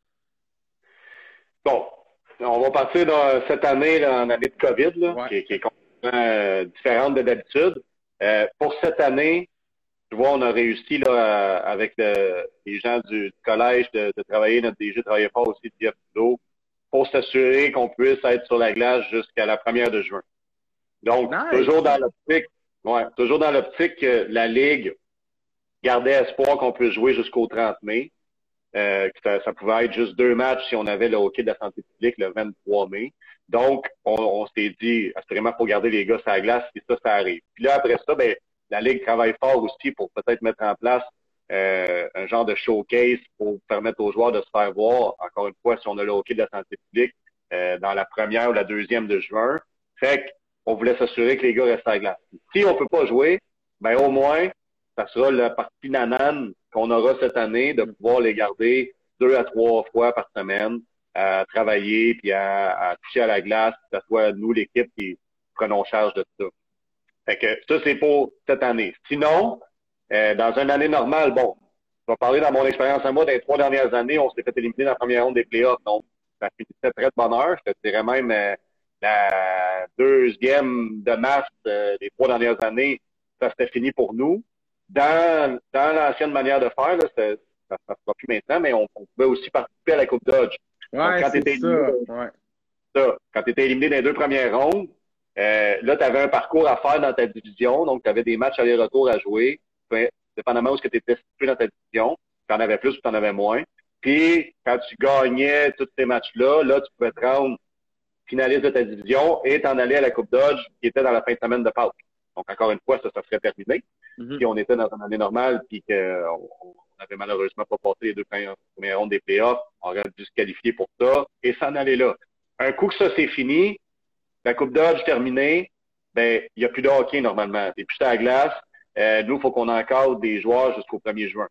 Bon, on va passer dans cette année, là, en année de COVID, là, Ouais. qui, est- qui est complètement euh, différente de d'habitude. Euh, pour cette année, je vois, on a réussi là, à- avec le- les gens du, du collège de, de travailler, notre DG travaillait fort aussi, Jeff Trudeau, pour s'assurer qu'on puisse être sur la glace jusqu'à la première de juin. Donc, Nice. toujours dans l'optique, ouais, toujours dans l'optique que la Ligue gardait espoir qu'on puisse jouer jusqu'au 30 mai. Euh, ça, ça, pouvait être juste deux matchs si on avait le hockey de la santé publique le 23 mai. Donc, on, on s'est dit, assurément, pour garder les gars sur la glace, si ça, ça arrive. Puis là, après ça, ben, la Ligue travaille fort aussi pour peut-être mettre en place euh, un genre de showcase pour permettre aux joueurs de se faire voir, encore une fois, si on a le hockey de la santé publique euh, dans la première ou la deuxième de juin. Fait qu'on voulait s'assurer que les gars restent à la glace. Si on peut pas jouer, ben au moins, ça sera la partie nanane qu'on aura cette année de pouvoir les garder deux à trois fois par semaine à travailler puis à, toucher à la glace, que ce soit nous, l'équipe, qui prenons charge de ça. Fait que ça, c'est pour cette année. Sinon, euh, dans une année normale, bon, je vais parler dans mon expérience à moi, dans les trois dernières années, on s'est fait éliminer dans la première ronde des playoffs. Donc, ça finissait très de bonheur. Je dirais même euh, la deuxième de mars euh, des trois dernières années, ça s'était fini pour nous. Dans, dans l'ancienne manière de faire, là, ça ne se fera plus maintenant, mais on, pouvait aussi participer à la Coupe Dodge. Ouais. Ouais. ça. Quand tu étais éliminé dans les deux premières rondes, euh, là, tu avais un parcours à faire dans ta division, donc tu avais des matchs aller-retour à jouer, dépendamment où tu étais situé dans ta division. Tu en avais plus ou tu en avais moins. Puis, quand tu gagnais tous ces matchs-là, là, tu pouvais te rendre finaliste de ta division et t'en aller à la Coupe Dodge qui était dans la fin de semaine de Pâques. Donc, encore une fois, ça, ça serait terminé. Mm on était dans une année normale puis qu'on n'avait malheureusement pas passé les deux premières, rondes des playoffs, on aurait dû se qualifier pour ça et s'en aller là. Un coup que ça c'est fini, la Coupe Dodge terminée, ben, il n'y a plus de hockey normalement. Et puis à la glace. Euh, nous, il faut qu'on encadre des joueurs jusqu'au 1er juin.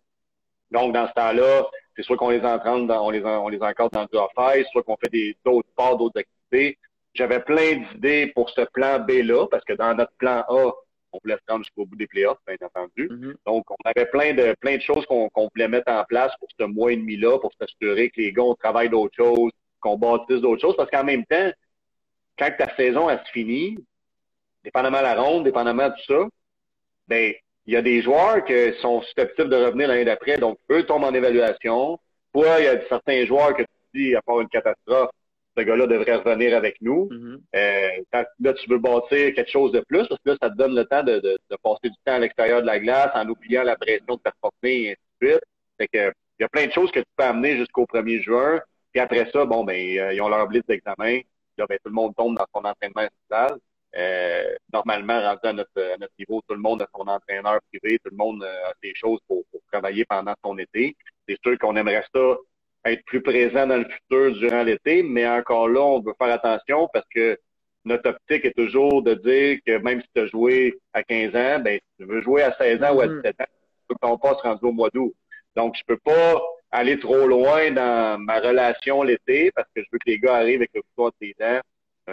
Donc, dans ce temps-là, c'est soit qu'on les entraîne dans, on les, on les encadre dans le office, soit qu'on fait des, d'autres sports, d'autres activités. J'avais plein d'idées pour ce plan B-là, parce que dans notre plan A, on voulait se rendre jusqu'au bout des playoffs, bien entendu. Mm-hmm. Donc, on avait plein de plein de choses qu'on voulait mettre en place pour ce mois et demi-là, pour s'assurer que les gars, on travaille d'autres choses, qu'on bâtisse d'autres choses, parce qu'en même temps, quand ta saison a se finit, dépendamment de la ronde, dépendamment de tout ça, ben, il y a des joueurs qui sont susceptibles de revenir l'année d'après, donc eux tombent en évaluation. Toi, il y a certains joueurs que tu dis, à part une catastrophe, ce gars-là devrait revenir avec nous. Mm-hmm. euh, là, tu veux bâtir quelque chose de plus, parce que là, ça te donne le temps de, de, de passer du temps à l'extérieur de la glace en oubliant la pression de performer et ainsi de suite. Fait que, il y a plein de choses que tu peux amener jusqu'au 1er juin. Puis après ça, bon, ben, euh, ils ont leur blitz d'examen. Là, ben, tout le monde tombe dans son entraînement social. Euh, normalement, rendu à notre, à notre niveau, tout le monde a son entraîneur privé, tout le monde a des choses pour, pour travailler pendant son été. C'est sûr qu'on aimerait ça être plus présent dans le futur durant l'été, mais encore là, on veut faire attention parce que notre optique est toujours de dire que même si tu as joué à 15 ans, ben, si tu veux jouer à 16 ans ou à 17 mm-hmm. ans, tu peux qu'on passe rendu au mois d'août. Donc, je peux pas aller trop loin dans ma relation l'été parce que je veux que les gars arrivent avec le couteau de tes dents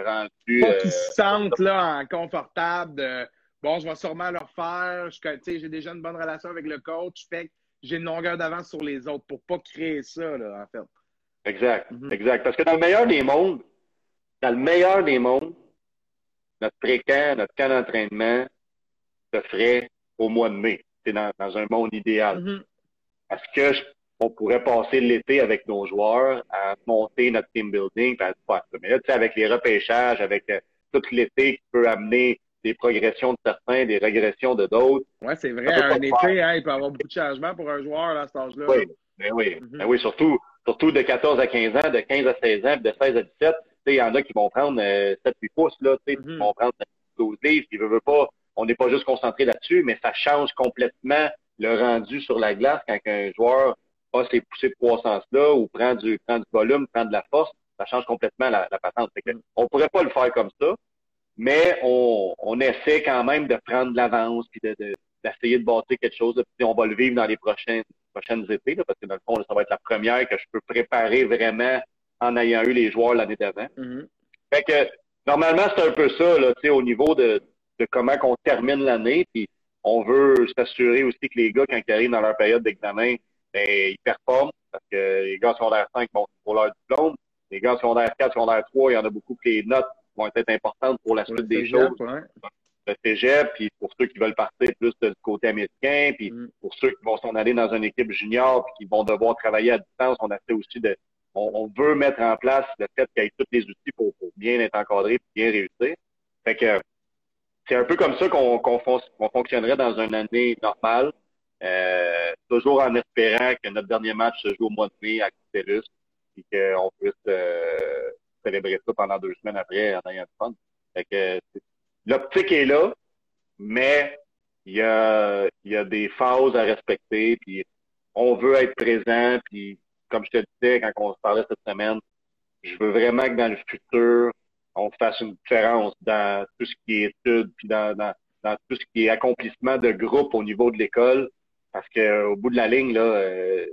rendu. Pas qu'ils se sentent là, confortable de bon, je vais sûrement leur faire. J'ai déjà une bonne relation avec le coach. Fait j'ai une longueur d'avance sur les autres pour pas créer ça, là, en fait. Exact, mhm. exact. Parce que dans le meilleur des mondes, dans le meilleur des mondes, notre pré-camp, notre camp d'entraînement se ferait au mois de mai. C'est dans, un monde idéal. Mhm. Parce que on pourrait passer l'été avec nos joueurs à monter notre team building, à faire. Mais là, tu sais, avec les repêchages, avec euh, tout l'été qui peut amener des progressions de certains, des régressions de d'autres. Oui, c'est vrai. Un été, hein, il peut y avoir beaucoup de changements pour un joueur à cet âge-là. Oui, ben oui. Mm-hmm. Ben oui, surtout, surtout de 14 à 15 ans, de 15 à 16 ans, de 16 à 17. Il y en a qui vont prendre euh, 7-8 pouces, là, mm -hmm. qui vont prendre 12 livres, qui ne veulent pas. On n'est pas juste concentré là-dessus, mais ça change complètement le rendu sur la glace quand un joueur a ces poussées de croissance-là ou prend du, prend du volume, prend de la force. Ça change complètement la, la patente. Que, on pourrait pas le faire comme ça mais on, on essaie quand même de prendre de l'avance puis de, d'essayer de bâtir quelque chose. Puis on va le vivre dans les prochaines, prochaines étés, parce que dans le fond, ça va être la première que je peux préparer vraiment en ayant eu les joueurs l'année d'avant. Mm-hmm. Fait que normalement, c'est un peu ça, là, au niveau de, de comment qu'on termine l'année. Puis on veut s'assurer aussi que les gars, quand ils arrivent dans leur période d'examen, ben, ils performent. Parce que les gars secondaire 5 vont pour leur diplôme. Les gars secondaire 4, secondaire 3, il y en a beaucoup que les notes vont être importantes pour la suite des choses. Le cégep, puis pour ceux qui veulent partir plus du côté américain, puis mm. pour ceux qui vont s'en aller dans une équipe junior, puis qui vont devoir travailler à distance, on a fait aussi de, on, veut mettre en place le fait qu'il y ait tous les outils pour, bien être encadré et bien réussir. Fait que c'est un peu comme ça qu'on fonctionnerait dans une année normale. euh, toujours en espérant que notre dernier match se joue au mois de mai à Coutelus et qu'on puisse euh, ça pendant deux semaines après en ayant du fun. Fait que l'optique est là, mais il y a, y a des phases à respecter, puis on veut être présent, puis comme je te disais quand on se parlait cette semaine, je veux vraiment que dans le futur, on fasse une différence dans tout ce qui est études, puis dans, dans, dans tout ce qui est accomplissement de groupe au niveau de l'école. Parce qu'au bout de la ligne, là, euh,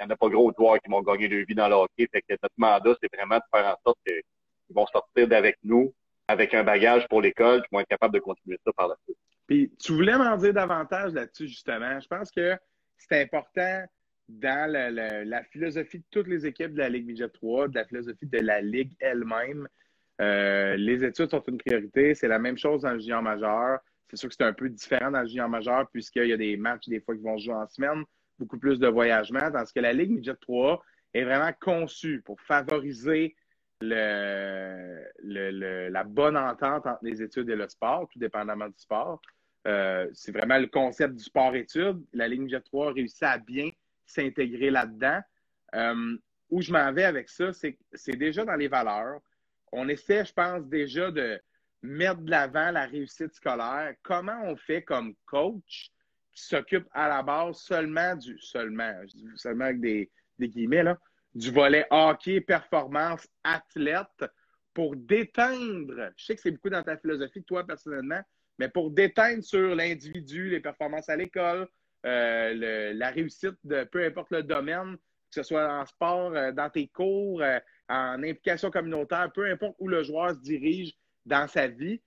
n'y en a pas gros joueurs qui vont gagner leur vie dans le hockey. Notre mandat, c'est vraiment de faire en sorte qu'ils vont sortir d'avec nous avec un bagage pour l'école, qui vont être capables de continuer ça par la suite. Puis tu voulais m'en dire davantage là-dessus, justement. Je pense que c'est important dans la, philosophie de toutes les équipes de la Ligue Midget 3, de la philosophie de la Ligue elle-même. Euh, les études sont une priorité. C'est la même chose dans le junior majeur. C'est sûr que c'est un peu différent dans le junior majeur puisqu'il y a des matchs des fois qui vont se jouer en semaine, beaucoup plus de voyagement, ce que la Ligue Midget 3 est vraiment conçue pour favoriser le, la bonne entente entre les études et le sport, tout dépendamment du sport. Euh, c'est vraiment le concept du sport-études. La Ligue Midget 3 réussit à bien s'intégrer là-dedans. Euh, où je m'en vais avec ça, c'est c'est déjà dans les valeurs. On essaie, je pense, déjà de mettre de l'avant la réussite scolaire. Comment on fait comme coach s'occupe à la base seulement du seulement, seulement avec des, des guillemets, là, du volet hockey, performance, athlète, pour déteindre, je sais que c'est beaucoup dans ta philosophie, toi personnellement, mais pour déteindre sur l'individu, les performances à l'école, euh, la réussite de peu importe le domaine, que ce soit en sport, euh, dans tes cours, euh, en implication communautaire, peu importe où le joueur se dirige dans sa vie,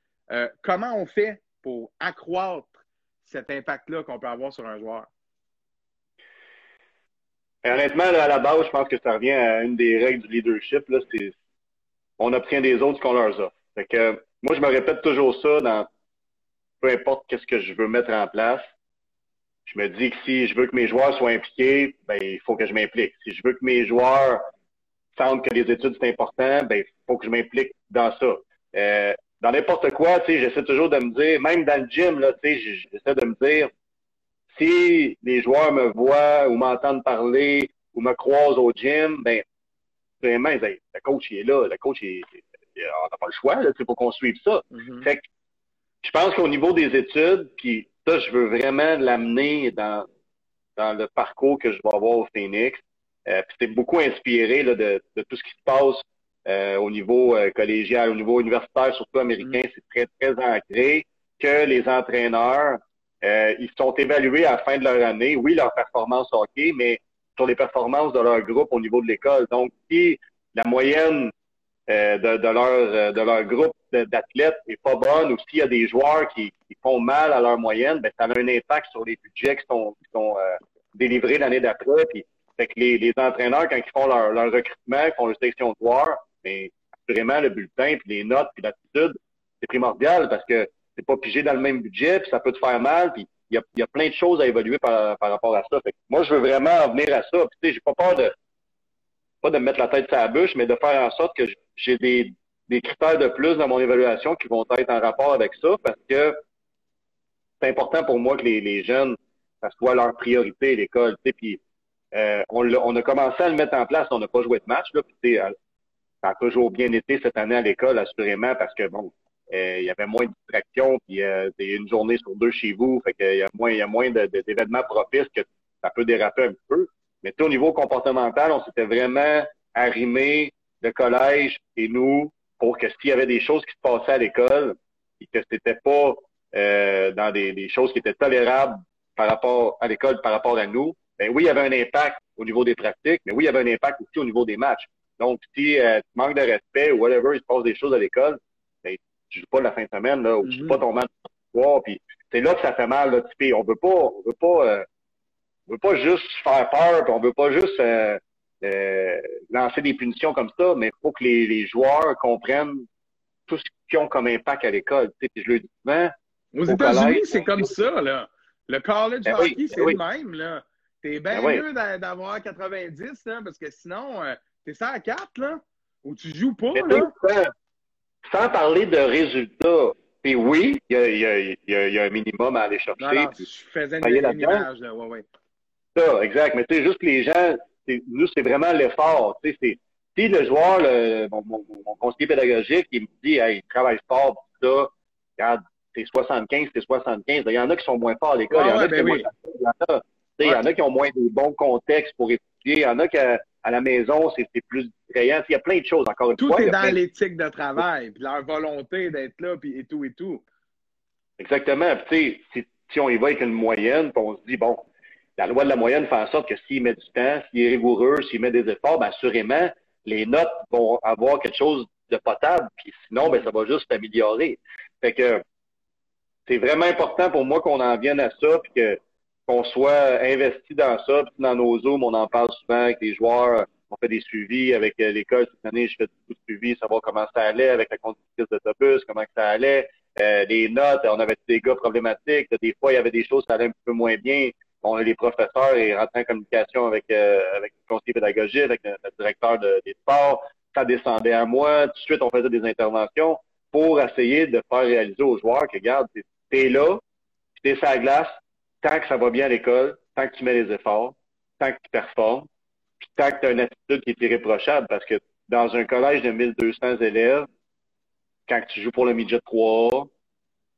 comment on fait pour accroître cet impact-là qu'on peut avoir sur un joueur? honnêtement, à la base, je pense que ça revient à une des règles du leadership. Là, c'est on obtient des autres ce qu'on leur offre. Moi, je me répète toujours ça dans peu importe qu'est-ce que je veux mettre en place. Je me dis que si je veux que mes joueurs soient impliqués, ben, il faut que je m'implique. Si je veux que mes joueurs sentent que les études c'est important, ben, il faut que je m'implique dans ça. Euh, dans n'importe quoi, tu sais, j'essaie toujours de me dire, même dans le gym, là, tu sais, j'essaie de me dire, si les joueurs me voient ou m'entendent parler ou me croisent au gym, ben, vraiment, le coach il est là, le coach, il, on n'a pas le choix, là, faut qu'on suive ça. Mm-hmm. Fait que, je pense qu'au niveau des études, puis ça, je veux vraiment l'amener dans, dans le parcours que je vais avoir au Phoenix. Euh, c'est beaucoup inspiré là, de, de, tout ce qui se passe euh, au niveau euh, collégial, au niveau universitaire, surtout américain. Mm. C'est très, très ancré que les entraîneurs, euh, ils sont évalués à la fin de leur année. Oui, leur performance hockey, mais sur les performances de leur groupe au niveau de l'école. Donc, si la moyenne euh, de, de, leur, euh, de leur groupe d'athlètes est pas bonne ou s'il y a des joueurs qui, qui, font mal à leur moyenne, ben, ça a un impact sur les budgets qui sont, qui sont euh, délivrés l'année d'après. Puis, fait que les, les entraîneurs, quand ils font leur, leur recrutement, ils font leur sélection de joueurs, mais ben, vraiment le bulletin, puis les notes, puis l'attitude, c'est primordial parce que c'est pas pigé dans le même budget, puis ça peut te faire mal, puis il y a, y a plein de choses à évaluer par, par rapport à ça. Moi, je veux vraiment venir à ça. Puis, tu sais, j'ai pas peur de pas de me mettre la tête sur la bûche, mais de faire en sorte que j'ai des, des critères de plus dans mon évaluation qui vont être en rapport avec ça parce que c'est important pour moi que les, les jeunes, ça soit leur priorité, l'école. Puis euh, on, on, a commencé à le mettre en place, on n'a pas joué de match. Là, ça a toujours bien été cette année à l'école, assurément, parce que bon, euh, il y avait moins de distractions, puis euh, c'est une journée sur deux chez vous, fait qu'il y a moins, il y a moins d'événements propices que ça peut déraper un peu. Mais au niveau comportemental, on s'était vraiment arrimé le collège et nous pour que s'il y avait des choses qui se passaient à l'école et que c'était pas euh, dans des, des, choses qui étaient tolérables par rapport à l'école, par rapport à nous, ben oui, il y avait un impact au niveau des pratiques, mais oui, il y avait un impact aussi au niveau des matchs. Donc, si euh, tu manques de respect ou whatever, il se passe des choses à l'école, ben, tu joues pas la fin de semaine, là, ou tu joues pas ton match soir, puis c'est là que ça fait mal, là, on veut pas, on veut pas, euh, on veut pas juste faire peur, puis on veut pas juste euh, euh, lancer des punitions comme ça, mais il faut que les, les, joueurs comprennent tout ce qu'ils ont comme impact à l'école. Tu sais, je le dis souvent. Aux États-Unis, c'est comme ça, là. Le college ben hockey, ben c'est le même, là. T'es bien ben mieux d'avoir 90, là, parce que sinon, euh, t'es ça à 4, là, ou tu joues pas, là? sans parler de résultats, Puis oui, il y a, y, a, y a, un minimum à aller chercher. Je faisais une, image, là. Ouais, ouais. Ça, exact. Mais tu sais, juste les gens, nous, c'est vraiment l'effort. Tu sais, si le joueur, le, mon, mon, mon, conseiller pédagogique, il me dit, hey, il travaille fort, ça, regarde, c'est 75, c'est 75. Il y en a qui sont moins forts à l'école. il y en a qui ben moins il y en a qui ont moins de bons contextes pour étudier. Il y en a qui, à, la maison, c'est plus distrayant. Il y a plein de choses, encore une tout fois. Tout est dans l'éthique de travail, puis leur volonté d'être là, puis et tout et tout. Exactement. Puis, si on y va avec une moyenne, puis on se dit, bon, la loi de la moyenne fait en sorte que s'il met du temps, s'il est rigoureux, s'il met des efforts, bien, assurément, les notes vont avoir quelque chose de potable, puis sinon, ben, ça va juste s'améliorer. Fait que c'est vraiment important pour moi qu'on en vienne à ça, puis que qu'on soit investi dans ça. Puis dans nos zooms, on en parle souvent avec les joueurs. On fait des suivis avec euh, l'école cette année. Je fais beaucoup de suivis, savoir comment ça allait avec la conductrice d'autobus, comment ça allait. Euh, les notes, on avait des gars problématiques. Des fois, il y avait des choses qui allaient un peu moins bien. On les professeurs et rentraient en communication avec euh, avec le conseiller pédagogique, avec le, directeur des sports. Ça descendait à moi. Tout de suite, on faisait des interventions pour essayer de faire réaliser aux joueurs que, regarde, t'es là, t'es sur la glace, tant que ça va bien à l'école, tant que tu mets les efforts, tant que tu performes, puis tant que tu as une attitude qui est irréprochable, parce que dans un collège de 1200 élèves, quand tu joues pour le midget 3,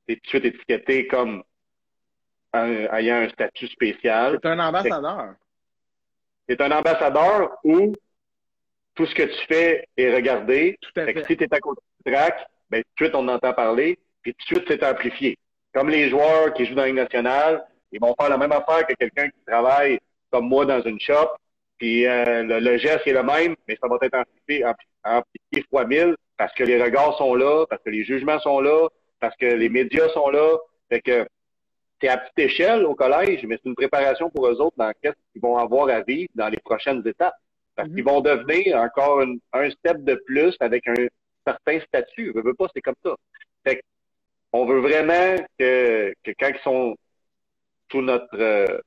tu es tout de suite étiqueté comme ayant un statut spécial. C'est un ambassadeur. C'est un ambassadeur où tout ce que tu fais est regardé. Tout à fait. si tu es à côté du track, ben, tout de suite, on entend parler, puis tout de suite, c'est amplifié. Comme les joueurs qui jouent dans la nationale, ils vont faire la même affaire que quelqu'un qui travaille comme moi dans une shop. Puis euh, le, geste est le même, mais ça va être amplifié, amplifié fois mille parce que les regards sont là, parce que les jugements sont là, parce que les médias sont là. Fait que c'est à petite échelle au collège, mais c'est une préparation pour eux autres dans qu'est-ce qu'ils vont avoir à vivre dans les prochaines étapes. Parce qu'ils vont devenir encore un step de plus avec un certain statut. Je veux pas, c'est comme ça. Fait on veut vraiment que, que quand ils sont tout notre, euh,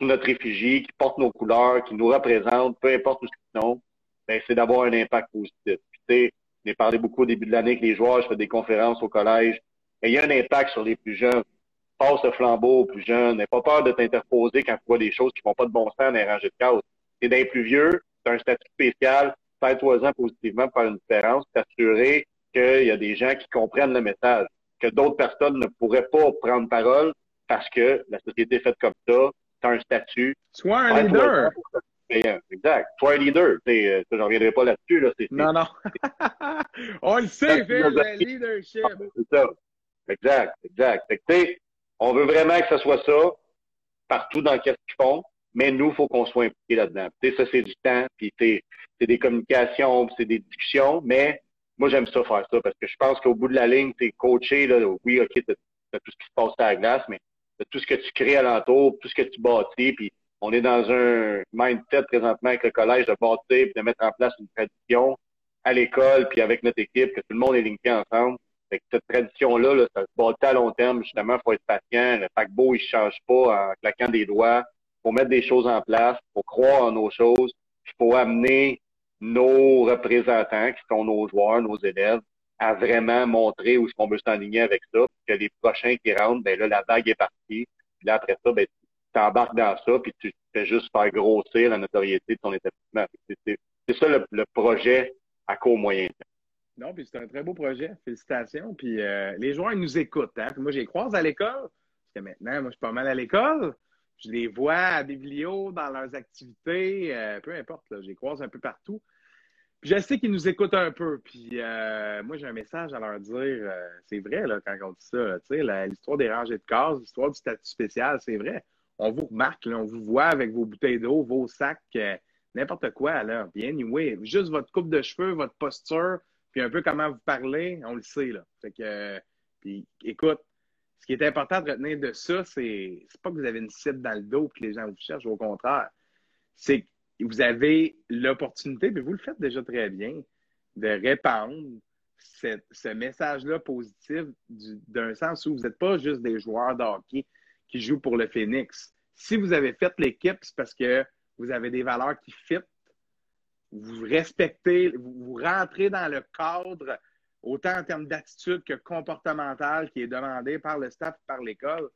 notre effigie, qui porte nos couleurs, qui nous représente, peu importe où ils sont, ben, c'est d'avoir un impact positif. Puis, j'ai parlé beaucoup au début de l'année avec les joueurs, je fais des conférences au collège. Et il y a un impact sur les plus jeunes. Passe le flambeau aux plus jeunes. N'aie pas peur de t'interposer quand tu vois des choses qui font pas de bon sens dans les rangées de cases. Et d'un plus vieux, tu un statut spécial, fais-toi-en positivement pour faire une différence, t'assurer qu'il y a des gens qui comprennent le message, que d'autres personnes ne pourraient pas prendre parole parce que la société est faite comme ça, tu as un statut. Sois un leader. Exact. Sois un leader. Euh, je ne reviendrai pas là-dessus. Là. non, non. on le sait, Phil, le leadership. C'est ça. Exact, exact. Fait on veut vraiment que ce soit ça partout dans ce qu'ils font, mais nous, il faut qu'on soit impliqués là-dedans. ça, c'est du temps, puis c'est des communications, c'est des discussions, mais moi, j'aime ça faire ça parce que je pense qu'au bout de la ligne, tu es coaché, là, oui, OK, tu as, tout ce qui se passe à la glace, mais tout ce que tu crées alentour, tout ce que tu bâtis, puis on est dans un mindset présentement avec le collège de bâtir puis de mettre en place une tradition à l'école puis avec notre équipe, que tout le monde est linké ensemble. Fait que cette tradition-là, là, ça se bâtit à long terme. Justement, faut être patient. Le paquebot, il ne change pas en claquant des doigts. Faut mettre des choses en place. Faut croire en nos choses. Il faut amener nos représentants, qui sont nos joueurs, nos élèves, à vraiment montrer où est-ce qu'on veut s'enligner avec ça, puis que les prochains qui rentrent, ben là, la vague est partie. Puis là, après ça, ben, tu t'embarques dans ça, puis tu fais juste faire grossir la notoriété de ton établissement. C'est ça le, projet à court moyen terme. Non, puis c'est un très beau projet. Félicitations. Puis euh, les joueurs, ils nous écoutent. Hein? Puis moi, je les croise à l'école. Parce que maintenant, moi, je suis pas mal à l'école. Je les vois à Biblio, dans leurs activités, euh, peu importe. Je les croise un peu partout je sais qu'ils nous écoutent un peu. Puis euh, moi, j'ai un message à leur dire. Euh, c'est vrai, là, quand on dit ça. Tu sais, l'histoire des rangées de cases, l'histoire du statut spécial, c'est vrai. On vous remarque, on vous voit avec vos bouteilles d'eau, vos sacs, euh, n'importe quoi. Là. Bien, oui, juste votre coupe de cheveux, votre posture, puis un peu comment vous parlez, on le sait. Là. Fait que, puis écoute, ce qui est important de retenir de ça, c'est pas que vous avez une cible dans le dos et que les gens vous cherchent, au contraire. C'est vous avez l'opportunité, puis vous le faites déjà très bien, de répandre ce message-là positif d'un sens où vous n'êtes pas juste des joueurs de hockey qui jouent pour le Phoenix. Si vous avez fait l'équipe, c'est parce que vous avez des valeurs qui fit, vous respectez, vous rentrez dans le cadre autant en termes d'attitude que comportementale qui est demandé par le staff par l'école.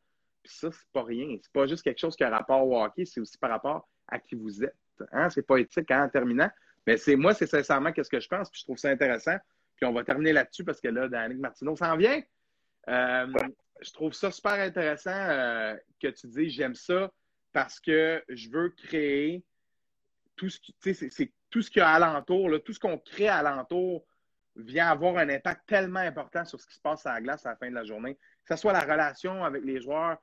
Puis ça, c'est pas rien. C'est pas juste quelque chose qui a rapport au hockey, c'est aussi par rapport à qui vous êtes. Hein? C'est pas éthique hein, en terminant. Mais c'est moi, c'est sincèrement qu'est-ce que je pense, puis je trouve ça intéressant. Puis on va terminer là-dessus parce que là, Danick Martineau s'en vient. Euh, je trouve ça super intéressant euh, que tu dis j'aime ça parce que je veux créer tout ce qui, c'est tout ce qu'il y a alentour, tout ce qu'on crée alentour vient avoir un impact tellement important sur ce qui se passe à la glace à la fin de la journée. Que ce soit la relation avec les joueurs,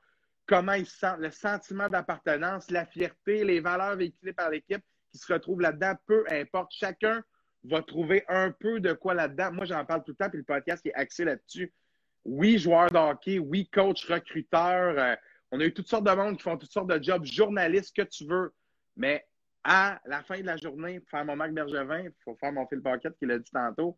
comment ils se sentent, le sentiment d'appartenance, la fierté, les valeurs véhiculées par l'équipe qui se retrouvent là-dedans, peu importe. Chacun va trouver un peu de quoi là-dedans. Moi, j'en parle tout le temps, puis le podcast est axé là-dessus. Oui, joueur de hockey, oui, coach, recruteur. Euh, on a eu toutes sortes de monde qui font toutes sortes de jobs, journalistes, que tu veux. Mais à la fin de la journée, pour faire mon Marc Bergevin, il faut faire mon fil Pocket qui l'a dit tantôt.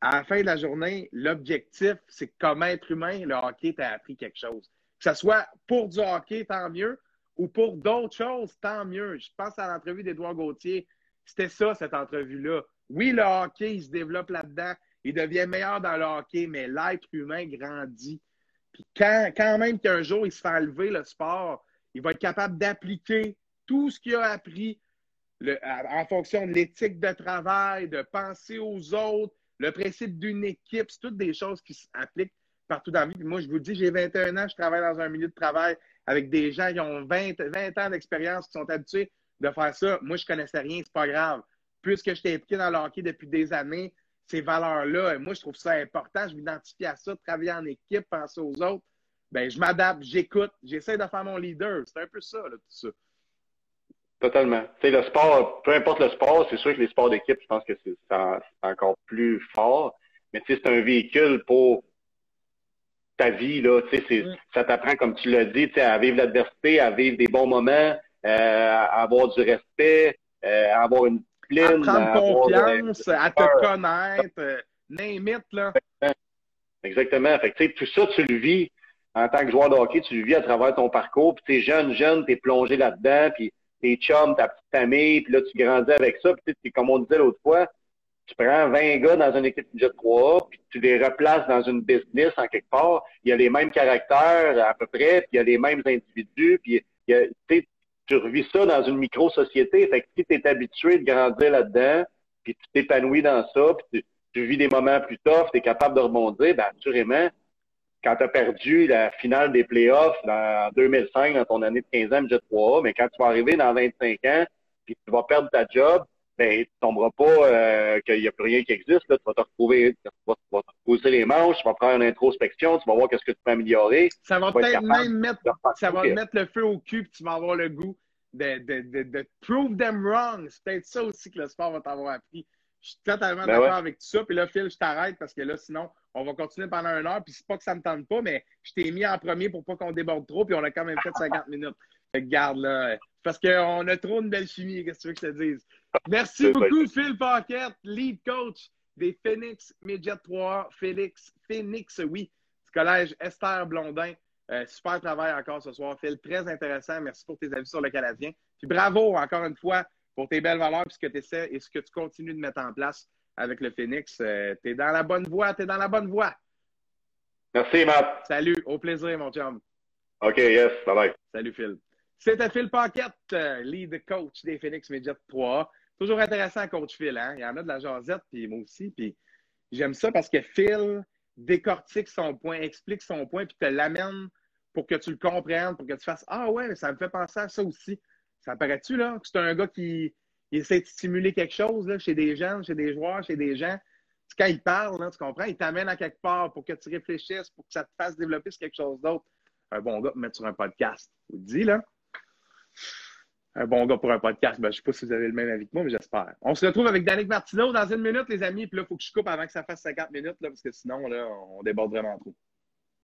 À la fin de la journée, l'objectif, c'est que comme être humain, le hockey t'a appris quelque chose. Que ce soit pour du hockey, tant mieux, ou pour d'autres choses, tant mieux. Je pense à l'entrevue d'Edouard Gauthier. C'était ça, cette entrevue-là. Oui, le hockey, il se développe là-dedans. Il devient meilleur dans le hockey, mais l'être humain grandit. Quand même qu'un jour, il se fait enlever le sport, il va être capable d'appliquer tout ce qu'il a appris en fonction de l'éthique de travail, de penser aux autres, le principe d'une équipe, c'est toutes des choses qui s'appliquent partout dans la vie. moi, je vous dis, j'ai 21 ans, je travaille dans un milieu de travail avec des gens qui ont 20, 20 ans d'expérience, qui sont habitués de faire ça. Moi, je ne connaissais rien, c'est pas grave. Puisque je t'ai impliqué dans le hockey depuis des années, ces valeurs-là, moi, je trouve ça important. Je m'identifie à ça, travailler en équipe, penser aux autres. Ben, je m'adapte, j'écoute, j'essaie de faire mon leader. C'est un peu ça, tout ça. Totalement. Tu le sport, peu importe le sport, c'est sûr que les sports d'équipe, je pense que c'est encore plus fort. Mais tu sais, c'est un véhicule pour ta vie, là. Tu sais, mm. ça t'apprend, comme tu l'as dit, tu sais, à vivre l'adversité, à vivre des bons moments, euh, à avoir du respect, euh, à avoir une pleine. À prendre confiance, à te connaître, euh, name là. Exactement. Fait que, tu sais, tout ça, tu le vis en tant que joueur de hockey, tu le vis à travers ton parcours, puis t'es jeune, jeune, t'es plongé là-dedans, puis tes chums, ta petite famille, puis là, tu grandis avec ça. Puis, comme on disait l'autre fois, tu prends 20 gars dans une équipe Jet 3 puis tu les replaces dans une business en quelque part. Il y a les mêmes caractères à peu près, puis il y a les mêmes individus, puis il y a, tu revis ça dans une micro-société. Fait que si tu es habitué de grandir là-dedans, puis tu t'épanouis dans ça, puis tu, vis des moments plus tough, tu es capable de rebondir, ben assurément, quand tu as perdu la finale des playoffs en 2005, dans ton année de 15 ans, jet 3 mais quand tu vas arriver dans 25 ans, puis tu vas perdre ta job, ben, tu tomberas pas euh, qu'il n'y a plus rien qui existe. Là. Tu vas te retrouver, tu vas, te poser les manches, tu vas faire une introspection, tu vas voir qu'est-ce que tu peux améliorer. Ça va peut-être même mettre, ça va mettre le feu au cul, puis tu vas avoir le goût de, de, de, de prove them wrong. C'est peut-être ça aussi que le sport va t'avoir appris. Je suis totalement ben d'accord avec tout ça. Puis là, Phil, je t'arrête parce que là, sinon, on va continuer pendant une heure. Puis c'est pas que ça me tente pas, mais je t'ai mis en premier pour pas qu'on déborde trop. Puis on a quand même fait 50 minutes. Regarde là. Parce qu'on a trop une belle chimie. Qu'est-ce que tu veux que je te dise? Merci beaucoup, Phil Paquette, lead coach des Phoenix Midget 3. Phoenix, Phoenix, oui. Du collège Esther Blondin. Euh, super travail encore ce soir, Phil. Très intéressant. Merci pour tes avis sur le Canadien. Puis bravo encore une fois pour tes belles valeurs, puis ce que tu essaies et ce que tu continues de mettre en place avec le Phoenix. Euh, tu es dans la bonne voie, tu es dans la bonne voie. Merci, Matt. Salut, au plaisir, mon chum. OK, yes, bye bye. Salut, Phil. C'était Phil Paquette, euh, lead coach des Phoenix Midget 3. Toujours intéressant, coach Phil. Hein? Il y en a de la jasette, puis moi aussi. Puis j'aime ça parce que Phil décortique son point, explique son point, puis te l'amène pour que tu le comprennes, pour que tu fasses Ah ouais, ça me fait penser à ça aussi. Ça paraît-tu, là, que c'est un gars qui essaie de stimuler quelque chose là, chez des jeunes, chez des joueurs, chez des gens? Quand il parle, tu comprends? Il t'amène à quelque part pour que tu réfléchisses, pour que ça te fasse développer quelque chose d'autre. Un bon gars pour mettre sur un podcast. Vous le dis, là? Un bon gars pour un podcast. Ben, je ne sais pas si vous avez le même avis que moi, mais j'espère. On se retrouve avec Danick Martineau dans une minute, les amis. Puis là, il faut que je coupe avant que ça fasse 50 minutes, là, parce que sinon, là, on déborde vraiment trop.